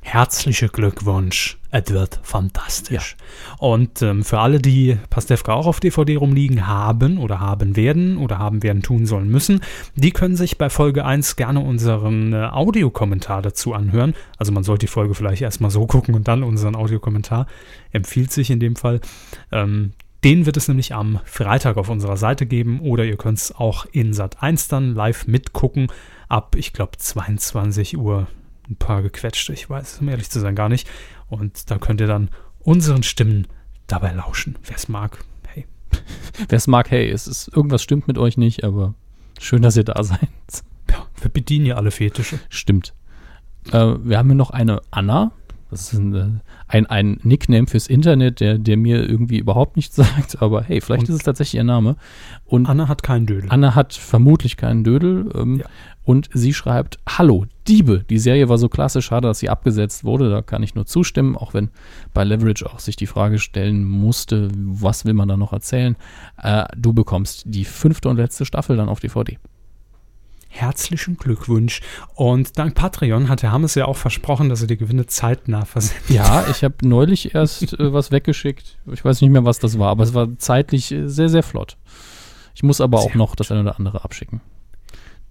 Herzlichen Glückwunsch. Es wird fantastisch. Und ähm, für alle, die Pastewka auch auf DVD rumliegen haben oder haben werden oder haben werden tun sollen müssen, die können sich bei Folge 1 gerne unseren äh, Audiokommentar dazu anhören. Also man sollte die Folge vielleicht erstmal so gucken und dann unseren Audiokommentar. Empfiehlt sich in dem Fall. Ähm, den wird es nämlich am Freitag auf unserer Seite geben oder ihr könnt es auch in Sat 1 dann live mitgucken. Ab, ich glaube, 22 Uhr ein paar gequetschte, ich weiß es, um ehrlich zu sein, gar nicht. Und da könnt ihr dann unseren Stimmen dabei lauschen. Wer es mag, hey. Wer es mag, hey, es ist, irgendwas stimmt mit euch nicht, aber schön, dass ihr da seid. Ja, wir bedienen ja alle Fetische. Stimmt. Äh, wir haben hier noch eine Anna. Das ist ein, äh, ein, ein Nickname fürs Internet, der, der mir irgendwie überhaupt nichts sagt, aber hey, vielleicht Und ist es tatsächlich ihr Name. Und Anna hat keinen Dödel. Anna hat vermutlich keinen Dödel. Ähm, Ja. Und sie schreibt, Hallo, Diebe. Die Serie war so klasse, schade, dass sie abgesetzt wurde. Da kann ich nur zustimmen, auch wenn bei Leverage auch sich die Frage stellen musste, was will man da noch erzählen. Äh, du bekommst die fünfte und letzte Staffel dann auf DVD. Herzlichen Glückwunsch. Und dank Patreon hat der Hammes ja auch versprochen, dass er die Gewinne zeitnah versendet. Ja, ich habe neulich erst äh, was weggeschickt. Ich weiß nicht mehr, was das war, aber es war zeitlich äh, sehr, sehr flott. Ich muss aber auch Sehr noch das eine oder andere abschicken.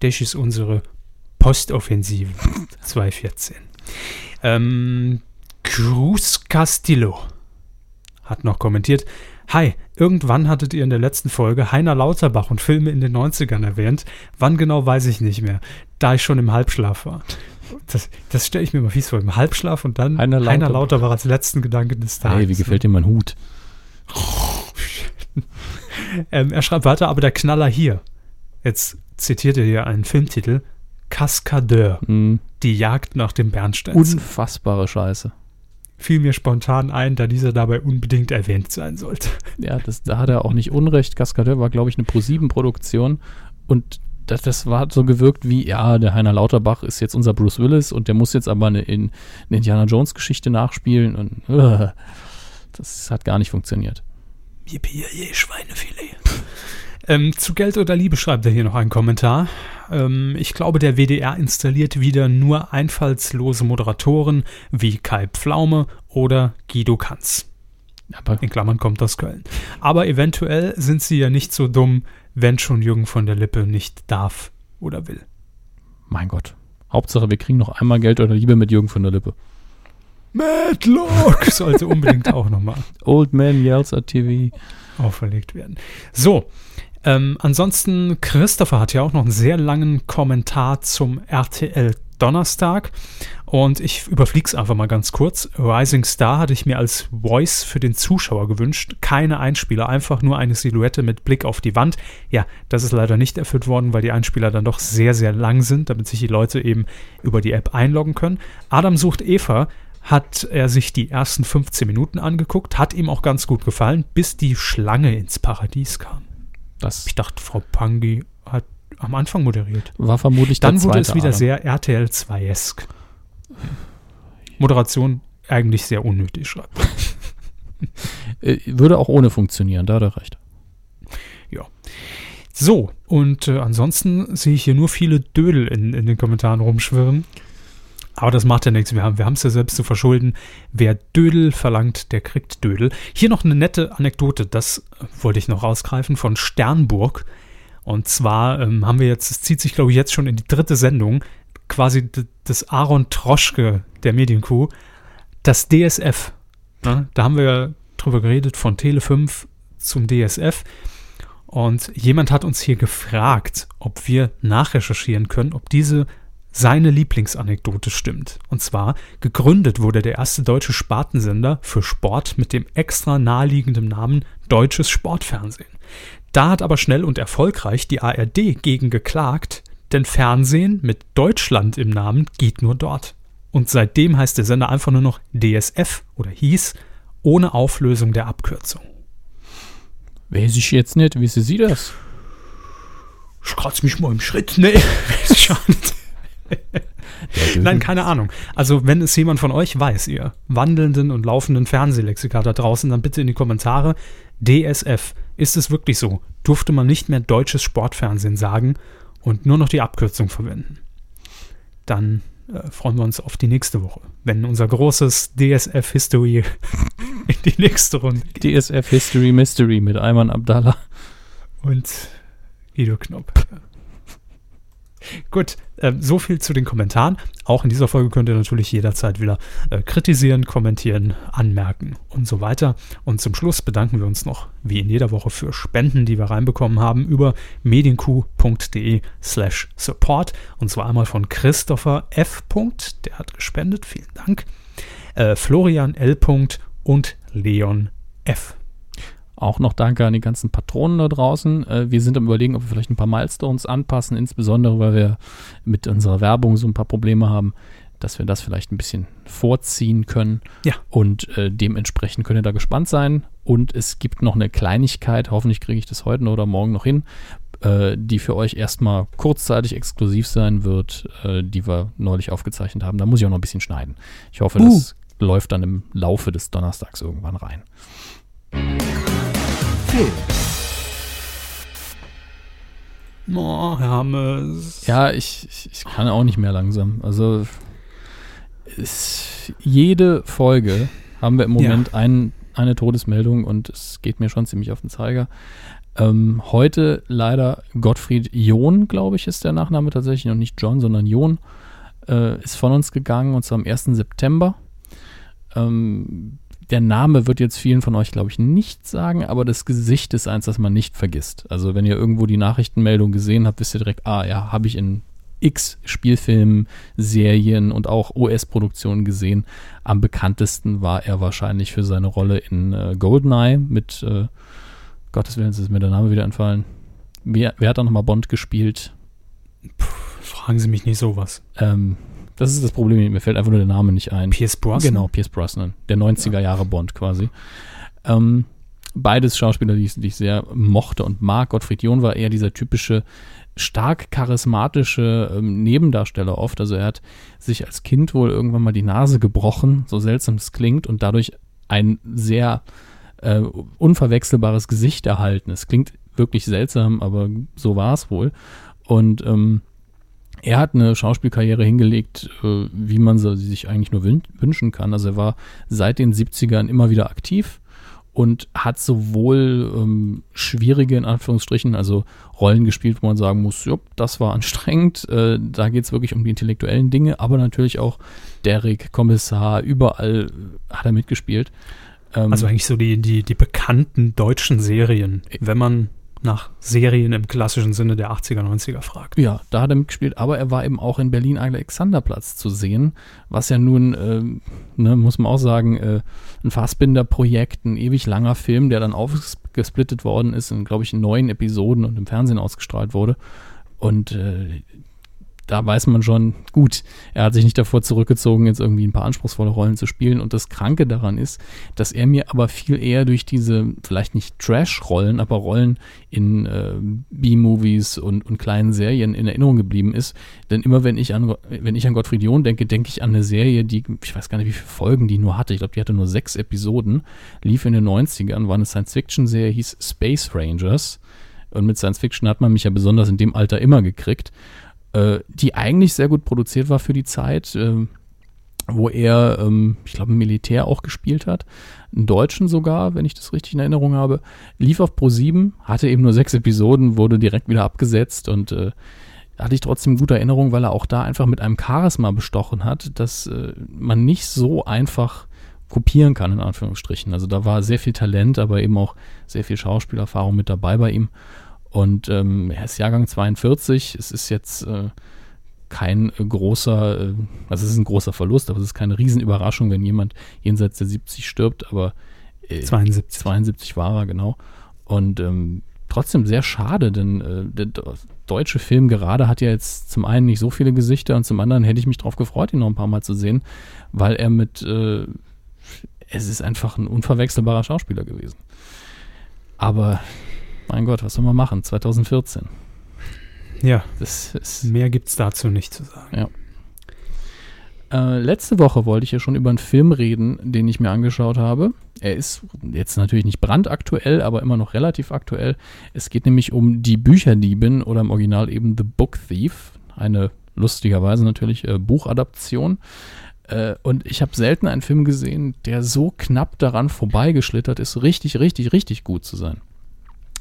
Das ist unsere Postoffensive 2014. Ähm, Cruz Castillo hat noch kommentiert. Hi, irgendwann hattet ihr in der letzten Folge Heiner Lauterbach und Filme in den 90ern erwähnt. Wann genau weiß ich nicht mehr, da ich schon im Halbschlaf war. Das, das stelle ich mir mal fies vor, im Halbschlaf und dann Heiner Heiner Lauterbach. Lauterbach, als letzten Gedanken des Tages. Hey, wie gefällt dir mein Hut? Ähm, er schreibt weiter, aber der Knaller hier. Jetzt zitiert er hier einen Filmtitel. Kaskadeur. Hm, Die Jagd nach dem Bernstein. unfassbare Scheiße. Fiel mir spontan ein, da dieser dabei unbedingt erwähnt sein sollte. Ja, das, da hat er auch nicht Unrecht. Cascadeur war, glaube ich, eine Pro-7-Produktion und das, das war so gewirkt wie, ja, der Heiner Lauterbach ist jetzt unser Bruce Willis und der muss jetzt aber eine, in, eine Indiana Jones-Geschichte nachspielen und äh, das hat gar nicht funktioniert. Yippie, Schweinefilet. ähm, zu Geld oder Liebe schreibt er hier noch einen Kommentar. Ähm, ich glaube, der WDR installiert wieder nur einfallslose Moderatoren wie Kai Pflaume oder Guido Kanz. Aber In Klammern kommt aus Köln. Aber eventuell sind sie ja nicht so dumm, wenn schon Jürgen von der Lippe nicht darf oder will. mein Gott. Hauptsache, wir kriegen noch einmal Geld oder Liebe mit Jürgen von der Lippe. Madlock sollte unbedingt auch nochmal Old Man Yells at TV. auferlegt werden. So, ähm, ansonsten, Christopher hat ja auch noch einen sehr langen Kommentar zum RTL Donnerstag und ich überfliege es einfach mal ganz kurz. Rising Star hatte ich mir als Voice für den Zuschauer gewünscht. Keine Einspieler, einfach nur eine Silhouette mit Blick auf die Wand. Ja, das ist leider nicht erfüllt worden, weil die Einspieler dann doch sehr, sehr lang sind, damit sich die Leute eben über die App einloggen können. Adam sucht Eva hat er sich die ersten 15 Minuten angeguckt, hat ihm auch ganz gut gefallen, bis die Schlange ins Paradies kam. Das Ich dachte, Frau Pangi hat am Anfang moderiert. war vermutlich Dann der wurde es wieder Adam. sehr RTL 2-esk. Moderation eigentlich sehr unnötig, schreibt. Äh, würde auch ohne funktionieren, da hat er recht. So, und äh, ansonsten sehe ich hier nur viele Dödel in, in den Kommentaren rumschwirren. Aber das macht ja nichts. Wir haben wir es ja selbst zu verschulden. Wer Dödel verlangt, der kriegt Dödel. Hier noch eine nette Anekdote, das äh, wollte ich noch rausgreifen, von Sternburg. Und zwar ähm, haben wir jetzt, es zieht sich glaube ich jetzt schon in die dritte Sendung, quasi das Aaron Troschke der Medienkuh, das DSF. Ne? Da haben wir drüber geredet, von Tele 5 zum DSF. Und jemand hat uns hier gefragt, ob wir nachrecherchieren können, ob diese seine Lieblingsanekdote stimmt. Und zwar, gegründet wurde der erste deutsche Spartensender für Sport mit dem extra naheliegenden Namen Deutsches Sportfernsehen. Da hat aber schnell und erfolgreich die ARD gegen geklagt, denn Fernsehen mit Deutschland im Namen geht nur dort. Und seitdem heißt der Sender einfach nur noch DSF oder hieß, ohne Auflösung der Abkürzung. Weiß ich jetzt nicht, wie sie das? Ich kratze mich mal im Schritt. Nee, weiß ich auch nicht. Nein, keine Ahnung. Also, wenn es jemand von euch weiß, ihr wandelnden und laufenden Fernsehlexika da draußen, dann bitte in die Kommentare. DSF. ist es wirklich so, durfte man nicht mehr deutsches Sportfernsehen sagen und nur noch die Abkürzung verwenden. Dann äh, freuen wir uns auf die nächste Woche, wenn unser großes DSF History in die nächste Runde geht. DSF History Mystery mit Ayman Abdallah und Guido Knopp. Gut, äh, so viel zu den Kommentaren. Auch in dieser Folge könnt ihr natürlich jederzeit wieder äh, kritisieren, kommentieren, anmerken und so weiter. Und zum Schluss bedanken wir uns noch, wie in jeder Woche, für Spenden, die wir reinbekommen haben, über medienq.de slash support. Und zwar einmal von Christopher F. Der hat gespendet, vielen Dank. Äh, Florian L. und Leon F. Auch noch danke an die ganzen Patronen da draußen. Äh, wir sind am überlegen, ob wir vielleicht ein paar Milestones anpassen, insbesondere weil wir mit unserer Werbung so ein paar Probleme haben, dass wir das vielleicht ein bisschen vorziehen können. Ja. Und äh, dementsprechend könnt ihr da gespannt sein. Und es gibt noch eine Kleinigkeit, hoffentlich kriege ich das heute oder morgen noch hin, äh, die für euch erstmal kurzzeitig exklusiv sein wird, äh, die wir neulich aufgezeichnet haben. Da muss ich auch noch ein bisschen schneiden. Ich hoffe, uh. das läuft dann im Laufe des Donnerstags irgendwann rein. Film. Oh, Hermes. Ja, ich, ich, ich, kann auch nicht mehr langsam. Also es, jede Folge haben wir im Moment ja. ein, eine Todesmeldung und es geht mir schon ziemlich auf den Zeiger. Ähm, heute leider Gottfried John, glaube ich, ist der Nachname tatsächlich, noch nicht John, sondern John, äh, ist von uns gegangen und zwar am 1. September. Ähm, der Name wird jetzt vielen von euch, glaube ich, nicht sagen, aber das Gesicht ist eins, das man nicht vergisst. Also wenn ihr irgendwo die Nachrichtenmeldung gesehen habt, wisst ihr direkt, ah ja, habe ich in x Spielfilmen, Serien und auch US-Produktionen gesehen. Am bekanntesten war er wahrscheinlich für seine Rolle in äh, Goldeneye mit, äh, Gottes Willen, ist mir der Name wieder entfallen. Wer, wer hat da nochmal Bond gespielt? Puh, fragen Sie mich nicht sowas. Ähm, das ist das Problem, mir fällt einfach nur der Name nicht ein. Pierce Brosnan? Genau, Pierce Brosnan. Der 90er Jahre Bond quasi. Ähm, beides Schauspieler, die ich, die ich, sehr mochte und mag. Gottfried John war eher dieser typische, stark charismatische ähm, Nebendarsteller oft. Also er hat sich als Kind wohl irgendwann mal die Nase gebrochen, so seltsam es klingt, und dadurch ein sehr äh, unverwechselbares Gesicht erhalten. Es klingt wirklich seltsam, aber so war es wohl. Und ähm, er hat eine Schauspielkarriere hingelegt, äh, wie man sie sich eigentlich nur wünschen kann. Also er war seit den 70ern immer wieder aktiv und hat sowohl ähm, schwierige, in Anführungsstrichen, also Rollen gespielt, wo man sagen muss, jupp, das war anstrengend, äh, da geht es wirklich um die intellektuellen Dinge, aber natürlich auch Derek, Kommissar, überall hat er mitgespielt. Ähm, also eigentlich so die, die, die bekannten deutschen Serien, wenn man nach Serien im klassischen Sinne der 80er, 90er fragt. Ja, da hat er mitgespielt, aber er war eben auch in Berlin Alexanderplatz zu sehen, was ja nun, äh, ne, muss man auch sagen, äh, ein Fassbinder-Projekt, ein ewig langer Film, der dann aufgesplittet worden ist in, glaube ich, neun Episoden und im Fernsehen ausgestrahlt wurde. Und äh, da weiß man schon, gut, er hat sich nicht davor zurückgezogen, jetzt irgendwie ein paar anspruchsvolle Rollen zu spielen. Und das Kranke daran ist, dass er mir aber viel eher durch diese, vielleicht nicht Trash-Rollen, aber Rollen in äh, B-Movies und, und kleinen Serien in Erinnerung geblieben ist. Denn immer wenn ich an, wenn ich an Gottfried John denke, denke ich an eine Serie, die, ich weiß gar nicht, wie viele Folgen die nur hatte. Ich glaube, die hatte nur sechs Episoden, lief in den 90ern, war eine Science-Fiction-Serie, hieß Space Rangers. Und mit Science Fiction hat man mich ja besonders in dem Alter immer gekriegt äh, die eigentlich sehr gut produziert war für die Zeit, äh, wo er, ähm, ich glaube, Militär auch gespielt hat. Einen Deutschen sogar, wenn ich das richtig in Erinnerung habe. Lief auf Pro 7, hatte eben nur sechs Episoden, wurde direkt wieder abgesetzt und äh, hatte ich trotzdem gute Erinnerung, weil er auch da einfach mit einem Charisma bestochen hat, dass äh, man nicht so einfach kopieren kann, in Anführungsstrichen. Also da war sehr viel Talent, aber eben auch sehr viel Schauspielerfahrung mit dabei bei ihm. Und ähm, er ist Jahrgang 42. Es ist jetzt äh, kein äh, großer, äh, also es ist ein großer Verlust, aber es ist keine Riesenüberraschung, wenn jemand jenseits der 70 stirbt, aber 72. 72 war er, genau. Und ähm, trotzdem sehr schade, denn äh, der deutsche Film gerade hat ja jetzt zum einen nicht so viele Gesichter und zum anderen hätte ich mich darauf gefreut, ihn noch ein paar Mal zu sehen, weil er mit, äh, es ist einfach ein unverwechselbarer Schauspieler gewesen. Aber mein Gott, was soll man machen? 2014. Ja, das ist, mehr gibt es dazu nicht zu sagen. Ja. Äh, letzte Woche wollte ich ja schon über einen Film reden, den ich mir angeschaut habe. Er ist jetzt natürlich nicht brandaktuell, aber immer noch relativ aktuell. Es geht nämlich um Die Bücherdiebin oder im Original eben The Book Thief. Eine lustigerweise natürlich äh, Buchadaption. Äh, und ich habe selten einen Film gesehen, der so knapp daran vorbeigeschlittert ist, richtig, richtig, richtig gut zu sein.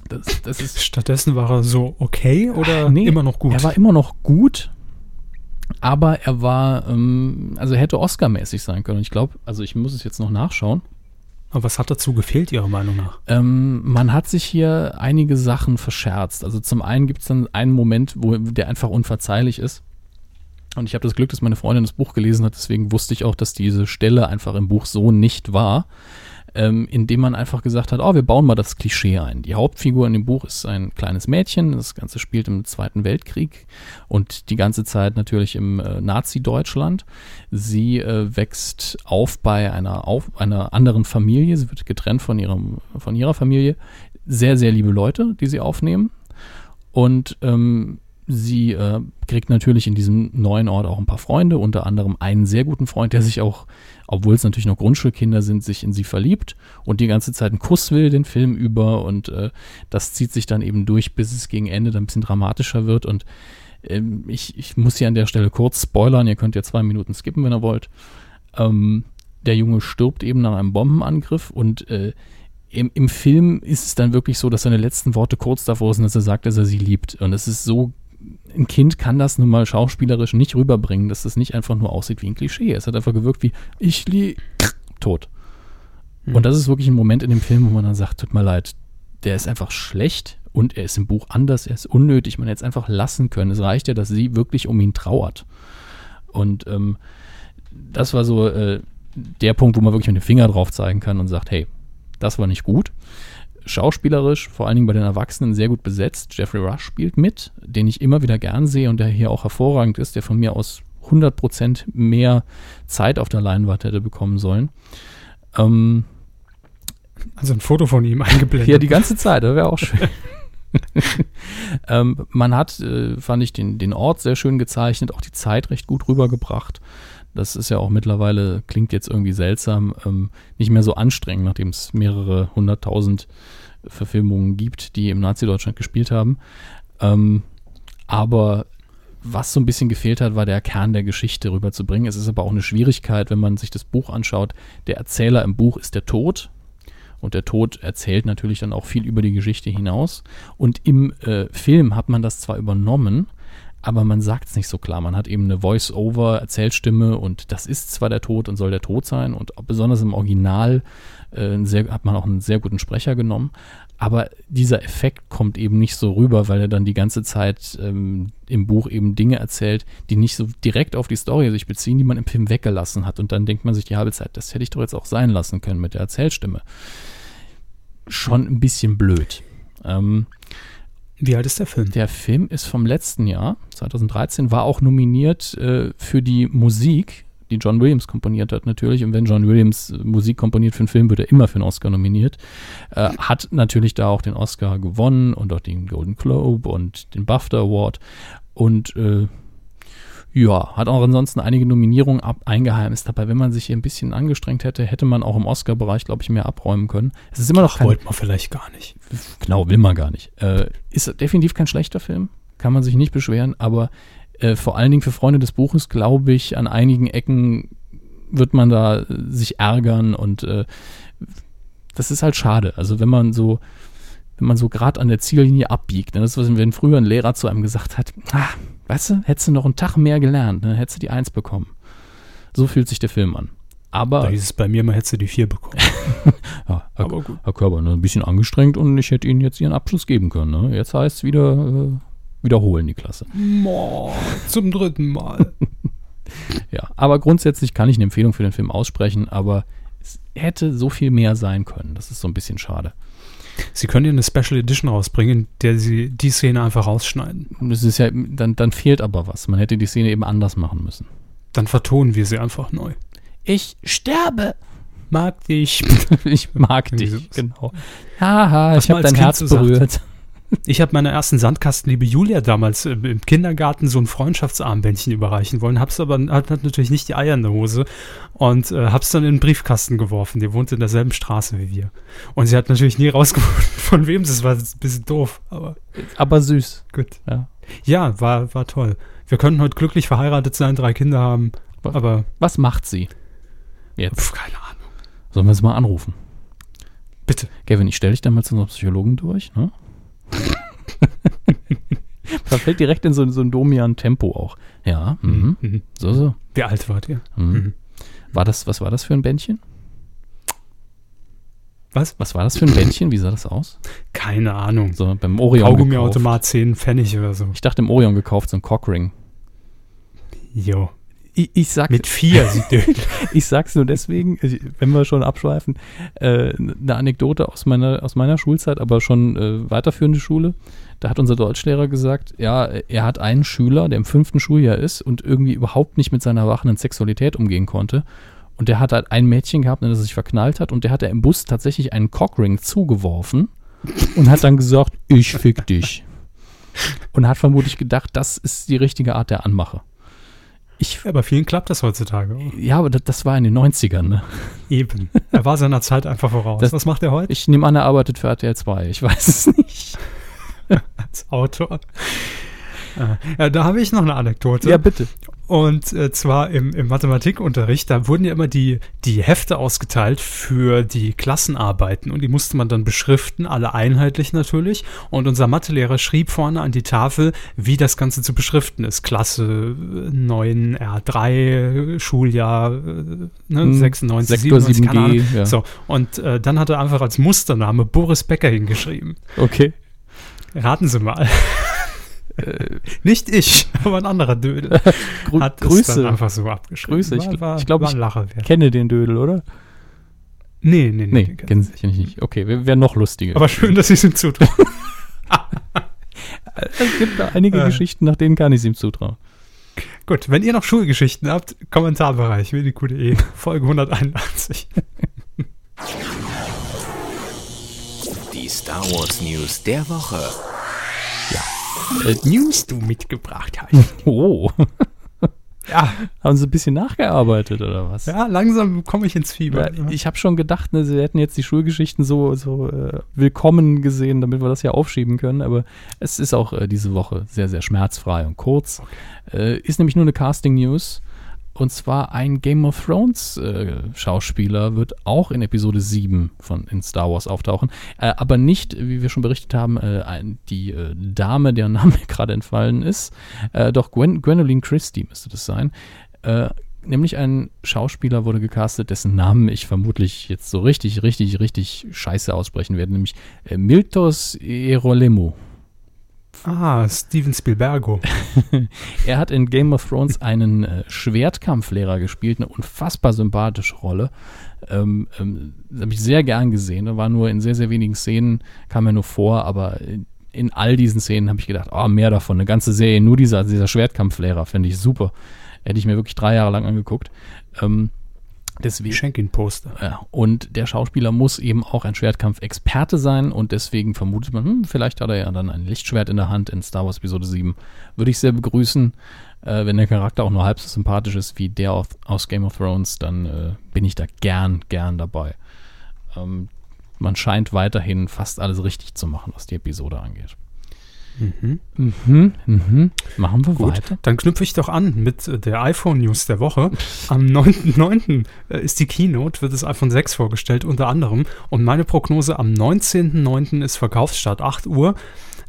Das, das ist Stattdessen war er so okay oder nee, immer noch gut? Er war immer noch gut, aber er war, ähm, also er hätte Oscar-mäßig sein können. Ich glaube, also ich muss es jetzt noch nachschauen. Aber was hat dazu gefehlt, Ihrer Meinung nach? Ähm, man hat sich hier einige Sachen verscherzt. Also zum einen gibt es dann einen Moment, wo der einfach unverzeihlich ist. Und ich habe das Glück, dass meine Freundin das Buch gelesen hat, deswegen wusste ich auch, dass diese Stelle einfach im Buch so nicht war ähm, indem man einfach gesagt hat, oh, wir bauen mal das Klischee ein. Die Hauptfigur in dem Buch ist ein kleines Mädchen, das Ganze spielt im Zweiten Weltkrieg und die ganze Zeit natürlich im äh, Nazi-Deutschland. Sie äh, wächst auf bei einer, auf, einer anderen Familie, sie wird getrennt von, ihrem, von ihrer Familie. Sehr, sehr liebe Leute, die sie aufnehmen. Und ähm, sie äh, kriegt natürlich in diesem neuen Ort auch ein paar Freunde, unter anderem einen sehr guten Freund, der sich auch obwohl es natürlich noch Grundschulkinder sind, sich in sie verliebt und die ganze Zeit einen Kuss will, den Film über. Und äh, das zieht sich dann eben durch, bis es gegen Ende dann ein bisschen dramatischer wird. Und ähm, ich, ich muss hier an der Stelle kurz spoilern, ihr könnt ja zwei Minuten skippen, wenn ihr wollt. Ähm, der Junge stirbt eben nach einem Bombenangriff und äh, im, im Film ist es dann wirklich so, dass seine letzten Worte kurz davor sind, dass er sagt, dass er sie liebt. Und es ist so ein Kind kann das nun mal schauspielerisch nicht rüberbringen, dass das nicht einfach nur aussieht wie ein Klischee. Es hat einfach gewirkt wie, ich liebe, tot. Mhm. Und das ist wirklich ein Moment in dem Film, wo man dann sagt, tut mir leid, der ist einfach schlecht und er ist im Buch anders, er ist unnötig, man hätte es einfach lassen können. Es reicht ja, dass sie wirklich um ihn trauert. Und ähm, das war so äh, der Punkt, wo man wirklich mit dem Finger drauf zeigen kann und sagt, hey, das war nicht gut schauspielerisch, vor allen Dingen bei den Erwachsenen, sehr gut besetzt. Jeffrey Rush spielt mit, den ich immer wieder gern sehe und der hier auch hervorragend ist, der von mir aus 100% mehr Zeit auf der Leinwand hätte bekommen sollen. Ähm, also ein Foto von ihm eingeblendet. Ja, die ganze Zeit, das wäre auch schön. ähm, man hat, äh, fand ich, den, den Ort sehr schön gezeichnet, auch die Zeit recht gut rübergebracht. Das ist ja auch mittlerweile, klingt jetzt irgendwie seltsam, ähm, nicht mehr so anstrengend, nachdem es mehrere hunderttausend Verfilmungen gibt, die im Nazi-Deutschland gespielt haben. Ähm, aber was so ein bisschen gefehlt hat, war der Kern der Geschichte rüberzubringen. Es ist aber auch eine Schwierigkeit, wenn man sich das Buch anschaut. Der Erzähler im Buch ist der Tod. Und der Tod erzählt natürlich dann auch viel über die Geschichte hinaus. Und im äh, Film hat man das zwar übernommen, aber man sagt es nicht so klar. Man hat eben eine Voice-Over-Erzählstimme und das ist zwar der Tod und soll der Tod sein und besonders im Original äh, sehr, hat man auch einen sehr guten Sprecher genommen, aber dieser Effekt kommt eben nicht so rüber, weil er dann die ganze Zeit ähm, im Buch eben Dinge erzählt, die nicht so direkt auf die Story sich beziehen, die man im Film weggelassen hat und dann denkt man sich die halbe Zeit, das hätte ich doch jetzt auch sein lassen können mit der Erzählstimme. Schon ein bisschen blöd. Ähm, wie alt ist der Film? Der Film ist vom letzten Jahr, 2013, war auch nominiert äh, für die Musik, die John Williams komponiert hat natürlich. Und wenn John Williams äh, Musik komponiert für einen Film, wird er immer für einen Oscar nominiert. Äh, hat natürlich da auch den Oscar gewonnen und auch den Golden Globe und den BAFTA Award. Und äh, ja, hat auch ansonsten einige Nominierungen ab eingeheimst. Aber wenn man sich hier ein bisschen angestrengt hätte, hätte man auch im Oscar-Bereich, glaube ich, mehr abräumen können. Es ist immer noch kein. Wollte man vielleicht gar nicht. Genau, will man gar nicht. Äh, ist definitiv kein schlechter Film. Kann man sich nicht beschweren. Aber äh, vor allen Dingen für Freunde des Buches, glaube ich, an einigen Ecken wird man da äh, sich ärgern und äh, das ist halt schade. Also wenn man so wenn man so gerade an der Ziellinie abbiegt. Ne? Das ist, wenn früher ein Lehrer zu einem gesagt hat, ah, Weißt du, hättest du noch einen Tag mehr gelernt, dann hättest du die Eins bekommen. So fühlt sich der Film an. Aber. Da hieß es bei mir, man hätte die vier bekommen. ja, Herr, Aber gut. Herr Körber, ne, ein bisschen angestrengt und ich hätte Ihnen jetzt Ihren Abschluss geben können. Ne? Jetzt heißt es wieder äh, wiederholen die Klasse. Mo, zum dritten Mal. ja, aber grundsätzlich kann ich eine Empfehlung für den Film aussprechen, aber es hätte so viel mehr sein können. Das ist so ein bisschen schade. Sie können ja eine Special Edition rausbringen, der sie die Szene einfach rausschneiden. Das ist ja, dann, dann fehlt aber was. Man hätte die Szene eben anders machen müssen. Dann vertonen wir sie einfach neu. Ich sterbe. Mag dich. ich mag dich, genau. Haha, ich habe dein Herz berührt. Ich habe meiner ersten Sandkastenliebe Julia damals äh, im Kindergarten so ein Freundschaftsarmbändchen überreichen wollen, hab's aber hat, hat natürlich nicht die Eier in der Hose und äh, hab's dann in den Briefkasten geworfen. Die wohnt in derselben Straße wie wir. Und sie hat natürlich nie rausgefunden, von wem es war. Das ist ein bisschen doof, aber Aber süß. gut. Ja. Ja, war, war toll. Wir könnten heute glücklich verheiratet sein, drei Kinder haben, aber Was macht sie? Jetzt. pf, keine Ahnung. Sollen wir sie mal anrufen? Bitte. Kevin, ich stelle dich dann mal zu unserem Psychologen durch, ne? Verfällt direkt in so, so ein Domian-Tempo auch. Ja, mhm. Mhm. so, so. Wie alt wart ihr? Mhm. War das, was war das für ein Bändchen? Was? Was war das für ein Bändchen? Wie sah das aus? Keine Ahnung. So beim Orion gekauft. Kaugummiautomat 10 Pfennig oder so. Ich dachte im Orion gekauft, so ein Cockring. Jo. Ich, ich sag, Mit vier ich sag's nur deswegen, wenn wir schon abschweifen, äh, eine Anekdote aus meiner, aus meiner Schulzeit, aber schon äh, weiterführende Schule. Da hat unser Deutschlehrer gesagt, ja, er hat einen Schüler, der im fünften Schuljahr ist und irgendwie überhaupt nicht mit seiner wachenden Sexualität umgehen konnte. Und der hat halt ein Mädchen gehabt, in das er sich verknallt hat und der hat er im Bus tatsächlich einen Cockring zugeworfen und hat dann gesagt, ich fick dich. Und hat vermutlich gedacht, das ist die richtige Art der Anmache. Ich, Ja, bei vielen klappt das heutzutage. auch. ja, aber das, das war in den 90ern, ne? Eben. Er war seiner Zeit einfach voraus. Das- Was macht er heute? Ich nehme an, er arbeitet für RTL 2. Ich weiß es nicht. Als Autor. Äh, Ja, da habe ich noch eine Anekdote. Ja, bitte. Und äh, zwar im, im Mathematikunterricht, da wurden ja immer die, die Hefte ausgeteilt für die Klassenarbeiten und die musste man dann beschriften, alle einheitlich natürlich. Und unser Mathelehrer schrieb vorne an die Tafel, wie das Ganze zu beschriften ist. Klasse äh, 9, R3, Schuljahr äh, ne, Hm, 96, Sektor 97, keine 7G, Ahnung. ja. So, und äh, dann hat er einfach als Mustername Boris Becker hingeschrieben. Okay. Raten Sie mal. Nicht ich, aber ein anderer Dödel. Grü Hat es Grüße. dann einfach so abgeschrieben. Grüße. Ich, ich glaube, war ein ich Lacher wert. kenne den Dödel, oder? Nee, nee, nee. Nee, den kenn, kennst du kenn ich nicht. Okay, wäre wär noch lustiger. Aber schön, dass Sie es ihm zutrauen. es gibt da einige Äh. Geschichten, nach denen kann ich es ihm zutrauen. Gut, wenn ihr noch Schulgeschichten habt, Kommentarbereich, wwq.de, Folge 181. Die Star Wars News der Woche. Äh, News du mitgebracht hast. oh, Ja, haben sie ein bisschen nachgearbeitet, oder was? ja langsam komme ich ins Fieber. Ja, ich habe schon gedacht, ne, sie hätten jetzt die Schulgeschichten so, so äh, willkommen gesehen, damit wir das ja aufschieben können. Aber es ist auch äh, diese Woche sehr, sehr schmerzfrei und kurz. Äh, ist nämlich nur eine Casting-News. Und zwar ein Game of Thrones äh, Schauspieler wird auch in Episode 7 von in Star Wars auftauchen. Äh, aber nicht, wie wir schon berichtet haben, äh, ein, die äh, Dame, deren Name gerade entfallen ist. Äh, doch Gwen, Gwendolyn Christie müsste das sein. Äh, nämlich ein Schauspieler wurde gecastet, dessen Namen ich vermutlich jetzt so richtig, richtig, richtig scheiße aussprechen werde, nämlich Miltos Erolemo. Ah, Steven Spielbergo. Er hat in Game of Thrones einen äh, Schwertkampflehrer gespielt, eine unfassbar sympathische Rolle. Ähm, ähm, habe ich sehr gern gesehen. War nur in sehr, sehr wenigen Szenen, kam er nur vor, aber in, in all diesen Szenen habe ich gedacht, oh, mehr davon, eine ganze Serie, nur dieser, dieser Schwertkampflehrer, finde ich super. Hätte ich mir wirklich drei Jahre lang angeguckt. Ähm, deswegen, Ich schenke ihn Poster. ja, und der Schauspieler muss eben auch ein Schwertkampf-Experte sein und deswegen vermutet man, hm, vielleicht hat er ja dann ein Lichtschwert in der Hand in Star Wars Episode 7. Würde ich sehr begrüßen. Äh, wenn der Charakter auch nur halb so sympathisch ist wie der aus, aus Game of Thrones, dann äh, bin ich da gern, gern dabei. Ähm, man scheint weiterhin fast alles richtig zu machen, was die Episode angeht. Mhm, mhm. Machen wir Gut, weiter. dann knüpfe ich doch an mit äh, der iPhone-News der Woche. Am 9.9. äh, ist die Keynote, wird das iPhone 6 vorgestellt, unter anderem. Und meine Prognose am 19.9. ist Verkaufsstart 8 Uhr.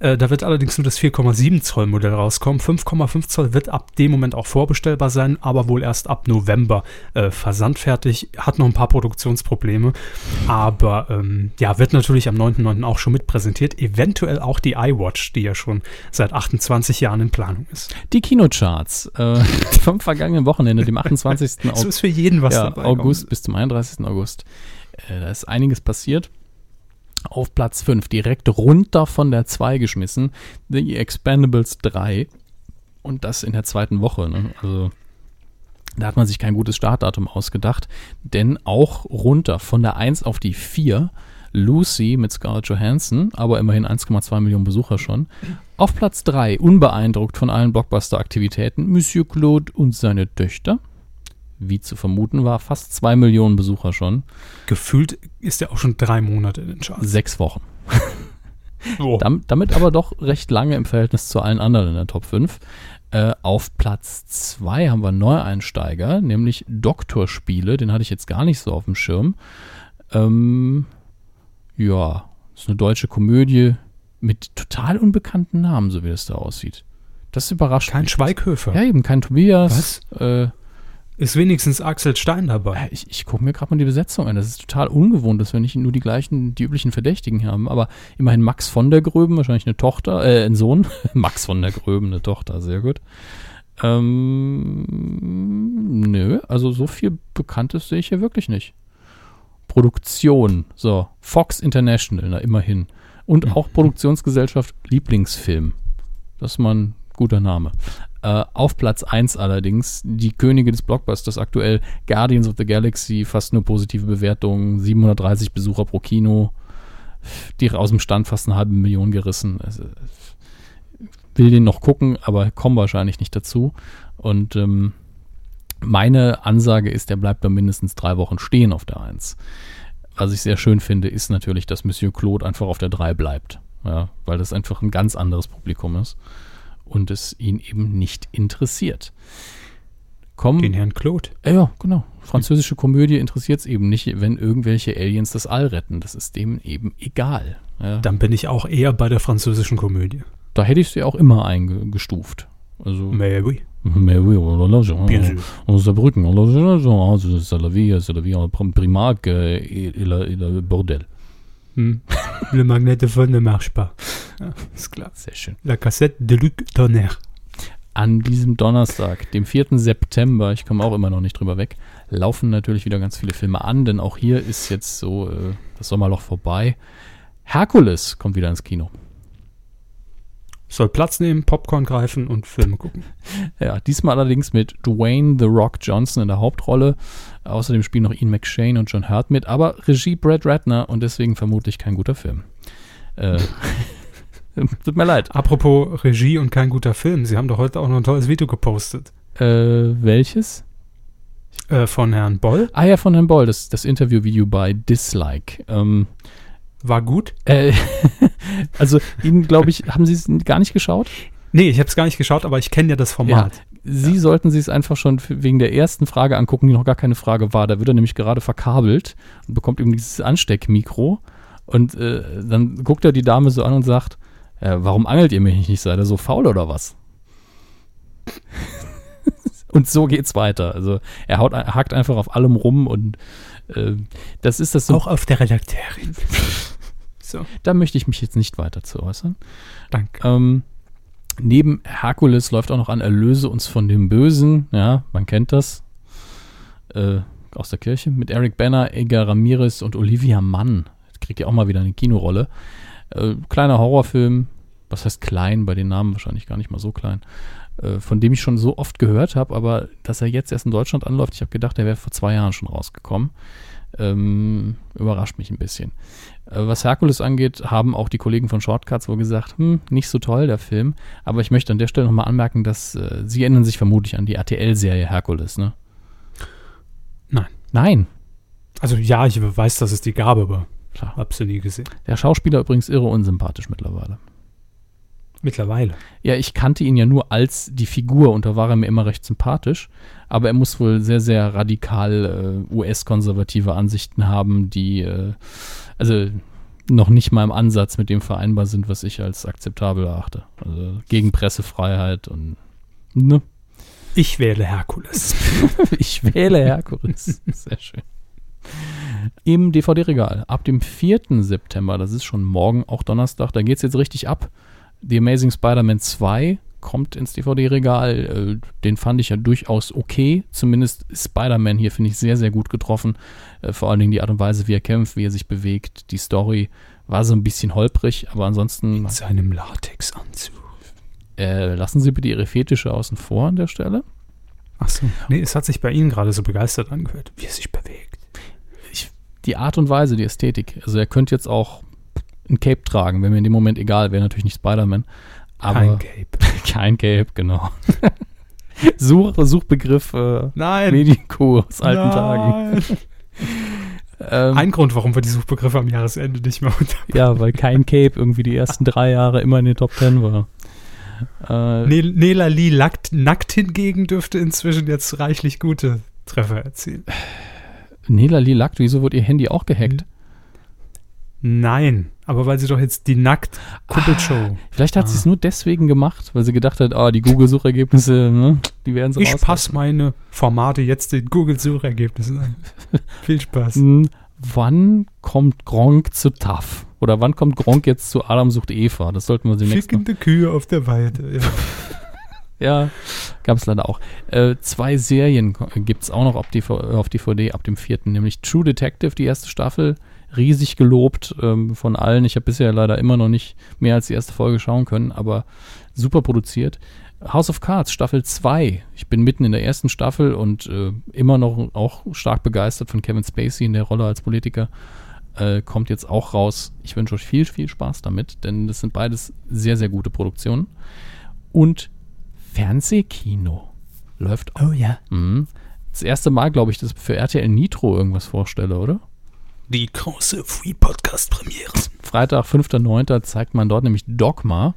Äh, Da wird allerdings nur das 4,7 Zoll Modell rauskommen. 5,5 Zoll wird ab dem Moment auch vorbestellbar sein, aber wohl erst ab November äh, versandfertig. Hat noch ein paar Produktionsprobleme, aber ähm, ja, wird natürlich am 9.9. auch schon mit präsentiert. Eventuell auch die iWatch, die ja schon seit 28 Jahren in Planung ist. Die Kinocharts äh, vom vergangenen Wochenende, dem 28. So August. ist für jeden was ja, dabei. August bis zum 31. August. Äh, da ist einiges passiert. Auf Platz 5, direkt runter von der 2 geschmissen, The Expendables 3. Und das in der zweiten Woche. Ne? Also da hat man sich kein gutes Startdatum ausgedacht. Denn auch runter von der 1 auf die 4 Lucy mit Scarlett Johansson, aber immerhin 1,2 Millionen Besucher schon. Auf Platz 3, unbeeindruckt von allen Blockbuster-Aktivitäten, Monsieur Claude und seine Töchter. Wie zu vermuten war, fast 2 Millionen Besucher schon. Gefühlt ist er auch schon drei Monate in den Charts. Sechs Wochen. Oh. Dam- damit aber doch recht lange im Verhältnis zu allen anderen in der Top 5. Äh, auf Platz 2 haben wir Neueinsteiger, nämlich Doktorspiele. Den hatte ich jetzt gar nicht so auf dem Schirm. Ähm, ja, ist eine deutsche Komödie mit total unbekannten Namen, so wie das da aussieht. Das überrascht Kein mich. Schweighöfer. Ja, eben kein Tobias. Äh, Ist wenigstens Axel Stein dabei. ich ich gucke mir gerade mal die Besetzung an. Das ist total ungewohnt, dass wir nicht nur die gleichen, die üblichen Verdächtigen haben. Aber immerhin Max von der Gröben, wahrscheinlich eine Tochter, äh, ein Sohn. Max von der Gröben, eine Tochter, sehr gut. Ähm, nö, also so viel Bekanntes sehe ich hier wirklich nicht. Produktion, so, Fox International, na immerhin. Und auch Produktionsgesellschaft Lieblingsfilm. Das ist mal ein guter Name. Äh, auf Platz 1 allerdings, die Könige des Blockbusters aktuell, Guardians of the Galaxy, fast nur positive Bewertungen, 730 Besucher pro Kino, die aus dem Stand fast eine halbe Million gerissen. Also, will den noch gucken, aber kommen wahrscheinlich nicht dazu. Und ähm, meine Ansage ist, der bleibt da mindestens drei Wochen stehen auf der 1. Was ich sehr schön finde, ist natürlich, dass Monsieur Claude einfach auf der 3 bleibt. Ja, weil das einfach ein ganz anderes Publikum ist und es ihn eben nicht interessiert. Kommen, Den Herrn Claude. äh, ja, genau. Französische Komödie interessiert es eben nicht, wenn irgendwelche Aliens das All retten. Das ist dem eben egal. Ja. Dann bin ich auch eher bei der französischen Komödie. Da hätte ich sie auch immer eingestuft. Also, Mais oui. Mais oui, oh là là, je- Bien sûr. on Saarbrücken, oh là là, oh, c'est c'est la vie, c'est la vie en prim- primac euh, et, bordel. Hm. Le magnétophone ne marche pas. Ja, ist klar. Sehr schön. La cassette de Luc Tonnerre. An diesem Donnerstag, dem 4. September, ich komme auch immer noch nicht drüber weg, laufen natürlich wieder ganz viele Filme an, denn auch hier ist jetzt so äh, das Sommerloch vorbei. Herkules kommt wieder ins Kino. Soll Platz nehmen, Popcorn greifen und Filme gucken. Ja, diesmal allerdings mit Dwayne The Rock Johnson in der Hauptrolle. Außerdem spielen noch Ian McShane und John Hurt mit, aber Regie Brad Ratner und deswegen vermutlich kein guter Film. Äh, tut mir leid. Apropos Regie und kein guter Film. Sie haben doch heute auch noch ein tolles Video gepostet. Äh, welches? Äh, von Herrn Boll. Ah ja, von Herrn Boll, das, das Interviewvideo bei Dislike. Ähm, War gut. äh, also Ihnen, glaube ich, haben Sie es gar nicht geschaut? Nee, ich habe es gar nicht geschaut, aber ich kenne ja das Format. Sie sollten sich es einfach schon wegen der ersten Frage angucken, die noch gar keine Frage war. Da wird er nämlich gerade verkabelt und bekommt eben dieses Ansteckmikro. Und äh, dann guckt er die Dame so an und sagt, äh, warum angelt ihr mich nicht? Seid ihr so faul oder was? und so geht's weiter. Also er haut, hakt einfach auf allem rum und äh, das ist das so. Auch auf der Redakteurin. So, Da möchte ich mich jetzt nicht weiter zu äußern. danke. Ähm, neben Herkules läuft auch noch an Erlöse uns von dem Bösen. Ja, man kennt das. Äh, aus der Kirche. Mit Eric Banner, Edgar Ramirez und Olivia Mann. Kriegt ja auch mal wieder eine Kinorolle. Äh, kleiner Horrorfilm. Was heißt klein? Bei den Namen wahrscheinlich gar nicht mal so klein. Äh, von dem ich schon so oft gehört habe, aber dass er jetzt erst in Deutschland anläuft, ich habe gedacht, er wäre vor zwei Jahren schon rausgekommen. Ähm, überrascht mich ein bisschen. Äh, Was Herkules angeht, haben auch die Kollegen von Shortcuts wohl gesagt, hm, nicht so toll der Film. Aber ich möchte an der Stelle nochmal anmerken, dass äh, sie erinnern sich vermutlich an die RTL-Serie Herkules, ne? Nein. Nein. Also ja, ich weiß, dass es die gab, aber Klar. hab sie nie gesehen. Der Schauspieler übrigens irre unsympathisch mittlerweile. Mittlerweile. Ja, ich kannte ihn ja nur als die Figur und da war er mir immer recht sympathisch. Aber er muss wohl sehr, sehr radikal äh, US-konservative Ansichten haben, die äh, also noch nicht mal im Ansatz mit dem vereinbar sind, was ich als akzeptabel erachte. Also gegen Pressefreiheit und ne? Ich wähle Herkules. Ich wähle Herkules. Sehr schön. Im DVD-Regal ab dem 4. September, das ist schon morgen, auch Donnerstag, da geht es jetzt richtig ab. The Amazing Spider-Man 2 kommt ins DVD-Regal. Äh, Den fand ich ja durchaus okay. Zumindest Spider-Man hier finde ich sehr, sehr gut getroffen. Äh, Vor allen Dingen die Art und Weise, wie er kämpft, wie er sich bewegt. Die Story war so ein bisschen holprig, aber ansonsten In seinem Latexanzug. äh, lassen Sie bitte Ihre Fetische außen vor an der Stelle. Ach so. Nee, es hat sich bei Ihnen gerade so begeistert angehört, wie er sich bewegt. die Art und Weise, die Ästhetik. Also er könnte jetzt auch ein Cape tragen, wäre mir in dem Moment egal, wäre natürlich nicht Spider-Man. Kein Cape. kein Cape, genau. Such, Suchbegriff äh, Nein. Medico aus alten Tagen. Nein. Ähm, Ein Grund, warum wir die Suchbegriffe am Jahresende nicht mehr unter. ja, weil kein Cape irgendwie die ersten drei Jahre immer in den Top Ten war. Äh, Ne Nela Lee Lackt, nackt hingegen dürfte inzwischen jetzt reichlich gute Treffer erzielen. Nela Lilakt, wieso wurde ihr Handy auch gehackt? Nein, aber weil sie doch jetzt die nackt Kuppelshow. Vielleicht hat sie Ah. es nur deswegen gemacht, weil sie gedacht hat, ah, die Google-Suchergebnisse, ne, die werden so Ich passe meine Formate jetzt den Google-Suchergebnissen an. Viel Spaß. Wann kommt Gronk zu TAF? Oder wann kommt Gronk jetzt zu Adam sucht Eva? Das sollten wir demnächst noch. Fickende Kühe auf der Weide. Ja. Ja, gab es leider auch. Äh, zwei Serien gibt es auch noch auf, DV auf DVD ab dem vierten, nämlich True Detective, die erste Staffel, riesig gelobt ähm, von allen. Ich habe bisher leider immer noch nicht mehr als die erste Folge schauen können, aber super produziert. House of Cards, Staffel 2. Ich bin mitten in der ersten Staffel und äh, immer noch auch stark begeistert von Kevin Spacey in der Rolle als Politiker. Äh, kommt jetzt auch raus. Ich wünsche euch viel, viel Spaß damit, denn das sind beides sehr, sehr gute Produktionen. Und Fernsehkino läuft auch. Oh ja. Mhm. Das erste Mal, glaube ich, dass ich für RTL Nitro irgendwas vorstelle, oder? Die große Free Podcast Premiere. Freitag, 5.9. zeigt man dort nämlich Dogma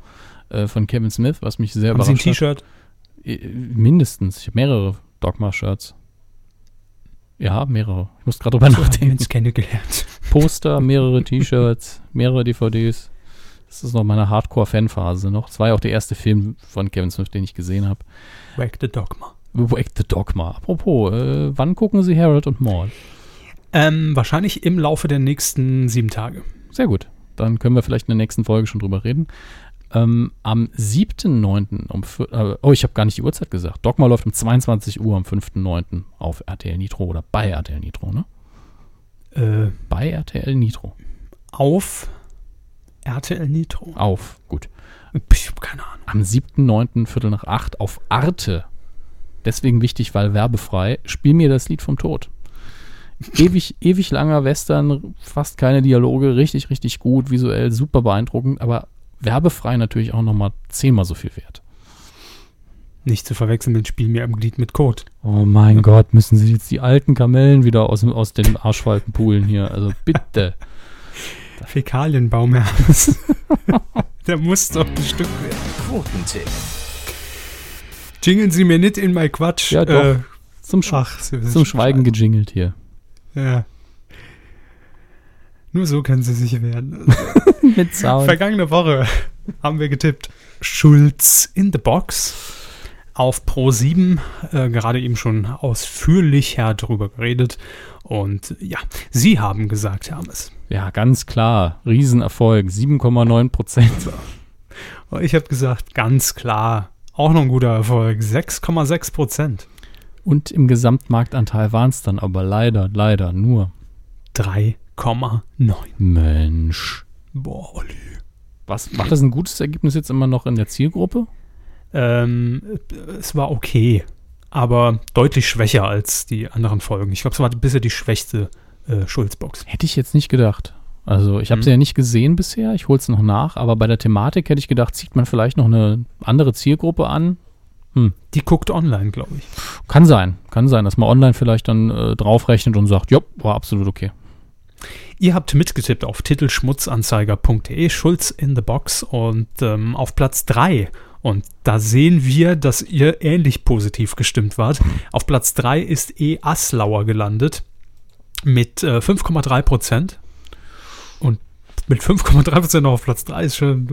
äh, von Kevin Smith, was mich sehr Haben Sie ein überrascht. T-Shirt? Äh, Mindestens. Ich habe mehrere Dogma-Shirts. Ja, mehrere. Ich muss gerade drüber So nachdenken. uns kennengelernt. Poster, mehrere T-Shirts, mehrere DVDs. Das ist noch meine Hardcore-Fanphase noch. Das war ja auch der erste Film von Kevin Smith, den ich gesehen habe. Wake the Dogma. Wake the Dogma. Apropos, äh, wann gucken Sie Harold und Maude? Ähm, wahrscheinlich im Laufe der nächsten sieben Tage. Sehr gut. Dann können wir vielleicht in der nächsten Folge schon drüber reden. Ähm, am 7.9. um äh, oh, ich habe gar nicht die Uhrzeit gesagt. Dogma läuft um 22 Uhr am 5.9. auf RTL Nitro oder bei RTL Nitro, ne? Äh, Bei RTL Nitro. auf RTL Nitro. Auf, gut. Ich hab keine Ahnung. Am 7.9. Viertel nach 8 auf Arte. Deswegen wichtig, weil werbefrei. Spiel mir das Lied vom Tod. Ewig, ewig langer Western, fast keine Dialoge, richtig, richtig gut, visuell super beeindruckend, aber werbefrei natürlich auch nochmal zehnmal so viel wert. Nicht zu verwechseln mit Spiel mir am Glied mit Code. Oh mein Gott, müssen sie jetzt die alten Kamellen wieder aus, dem- aus den Arschfalten poolen hier. Also bitte. Fäkalienbaum Hermes. Der muss doch ein Stück werden. Quotentipp. Jingeln Sie mir nicht in mein Quatsch. Ja, doch. Äh, Zum, Sch ach, zum Schweigen gejingelt hier. Ja. Nur so können Sie sich werden. Mit Sound. Vergangene Woche haben wir getippt. Schulz in the Box auf Pro 7. Äh, gerade eben schon ausführlich darüber geredet. Und ja, Sie haben gesagt, Hermes. Ja, ganz klar. Riesenerfolg. 7,9 Prozent. Ich habe gesagt, ganz klar. Auch noch ein guter Erfolg. 6,6 Prozent. Und im Gesamtmarktanteil waren es dann aber leider, leider nur 3,9. Mensch. Boah, Olli. Was, war das ein gutes Ergebnis jetzt immer noch in der Zielgruppe? Ähm, es war okay, aber deutlich schwächer als die anderen Folgen. Ich glaube, es war bisher die schwächste äh, Schulzbox. Hätte ich jetzt nicht gedacht. Also ich habe Mhm. sie ja nicht gesehen bisher, ich hole es noch nach, aber bei der Thematik hätte ich gedacht, zieht man vielleicht noch eine andere Zielgruppe an. Die guckt online, glaube ich. Kann sein, kann sein, dass man online vielleicht dann äh, draufrechnet und sagt, ja, war absolut okay. Ihr habt mitgetippt auf titelschmutzanzeiger.de, Schulz in the Box und ähm, auf Platz 3. Und da sehen wir, dass ihr ähnlich positiv gestimmt wart. Auf Platz 3 ist E. Aslauer gelandet mit äh, 5,3 Prozent. Mit 5,3 Prozent noch auf Platz 3 ist schon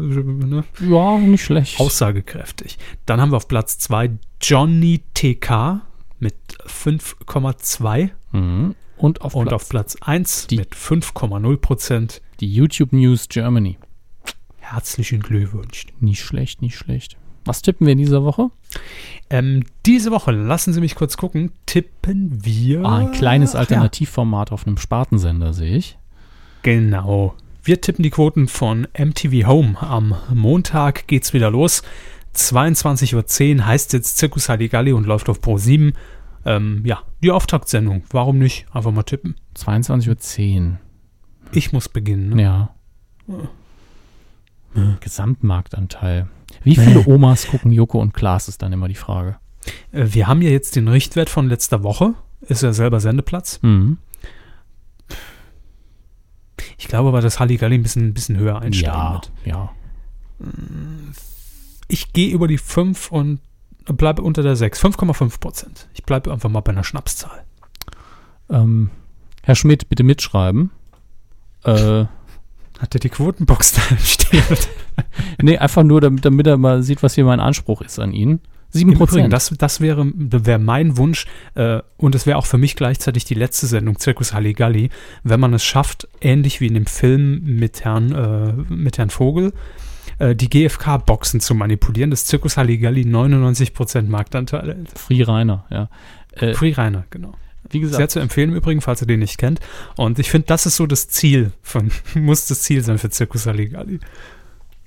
ne, Ja, nicht schlecht. aussagekräftig. Dann haben wir auf Platz 2 Johnny TK mit 5,2 Mhm. Und auf und Platz auf Platz 1 Die- mit 5,0 Prozent. die YouTube News Germany. Herzlichen Glückwunsch. Nicht schlecht, nicht schlecht. Was tippen wir in dieser Woche? Ähm, diese Woche, lassen Sie mich kurz gucken, tippen wir. Ah, ein kleines Ja, Alternativformat auf einem Spartensender, sehe ich. genau. Wir tippen die Quoten von MTV Home. Am Montag geht's wieder los. 22.10 Uhr heißt jetzt Zirkus Halligalli und läuft auf Pro 7. Ähm, ja, die Auftaktsendung. Warum nicht? Einfach mal tippen. 22.10 Uhr. Ich muss beginnen. Ne? Ja. Gesamtmarktanteil. Wie viele Omas gucken Joko und Klaas, ist dann immer die Frage. Äh, Wir haben ja jetzt den Richtwert von letzter Woche. Ist ja selber Sendeplatz. Mhm. Ich glaube aber, dass Halligalli ein bisschen, ein bisschen höher einsteigen Ja, wird. ja. Ich gehe über die 5 und bleibe unter der 6. 5,5 Prozent. Ich bleibe einfach mal bei einer Schnapszahl. Ähm, Herr Schmidt, bitte mitschreiben. Äh, Hat er die Quotenbox da stehen? nee, einfach nur, damit, damit er mal sieht, was hier mein Anspruch ist an ihn. Im 7%. Übrigen, das, das wäre wär mein Wunsch äh, und es wäre auch für mich gleichzeitig die letzte Sendung, Zirkus Halligalli, wenn man es schafft, ähnlich wie in dem Film mit Herrn, äh, mit Herrn Vogel, äh, die GfK-Boxen zu manipulieren, dass Zirkus Halligalli 99% Marktanteil hält. Free Rainer, ja. Äh, Free Rainer, genau. wie gesagt, Sehr zu empfehlen im Übrigen, falls ihr den nicht kennt. Und ich finde, das ist so das Ziel von, muss das Ziel sein für Zirkus Halligalli.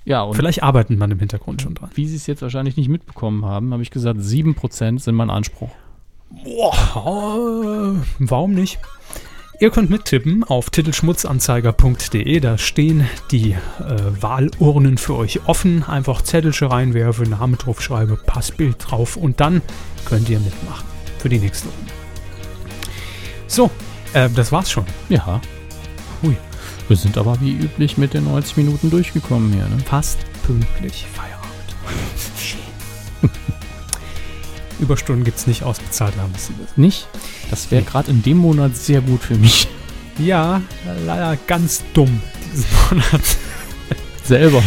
Ja, Vielleicht arbeitet man im Hintergrund schon dran. wie Sie es jetzt wahrscheinlich nicht mitbekommen haben, habe ich gesagt, 7% sind mein Anspruch. Boah, warum nicht? Ihr könnt mittippen auf titelschmutzanzeiger.de. Da stehen die äh, Wahlurnen für euch offen. Einfach Zettelchen reinwerfen, Name drauf schreiben, Passbild drauf und dann könnt ihr mitmachen für die nächste Runde. So, äh, das war's schon. Ja. Hui. Wir sind aber wie üblich mit den 90 Minuten durchgekommen hier, ne? Fast pünktlich Feierabend. Überstunden gibt's nicht ausbezahlt, haben Sie das. Nicht? Das wäre gerade in dem Monat sehr gut für mich. Ja, leider ganz dumm diesen Monat. Selber.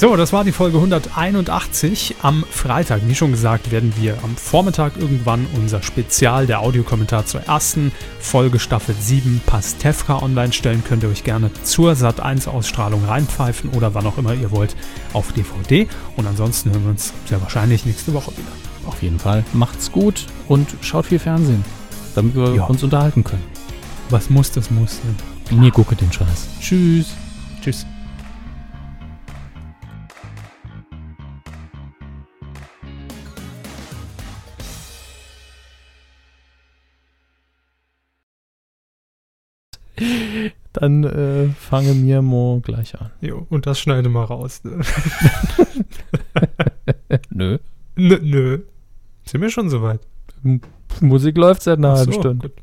So, das war die Folge 181. Am Freitag, wie schon gesagt, werden wir am Vormittag irgendwann unser Spezial, der Audiokommentar zur ersten Folge Staffel 7 Pastewka online stellen. Könnt ihr euch gerne zur Sat1-Ausstrahlung reinpfeifen oder wann auch immer ihr wollt auf DVD. Und ansonsten hören wir uns sehr wahrscheinlich nächste Woche wieder. Auf jeden Fall. Macht's gut und schaut viel Fernsehen, damit wir Ja. uns unterhalten können. Was muss, das muss. Ne? Mir gucke den Scheiß. Tschüss. Tschüss. Dann äh, fange mir mo gleich an. Jo, und das schneide mal raus. Ne? Nö. nö, nö. Sind wir schon soweit? Musik läuft seit einer Ach halben so, Stunde. gut.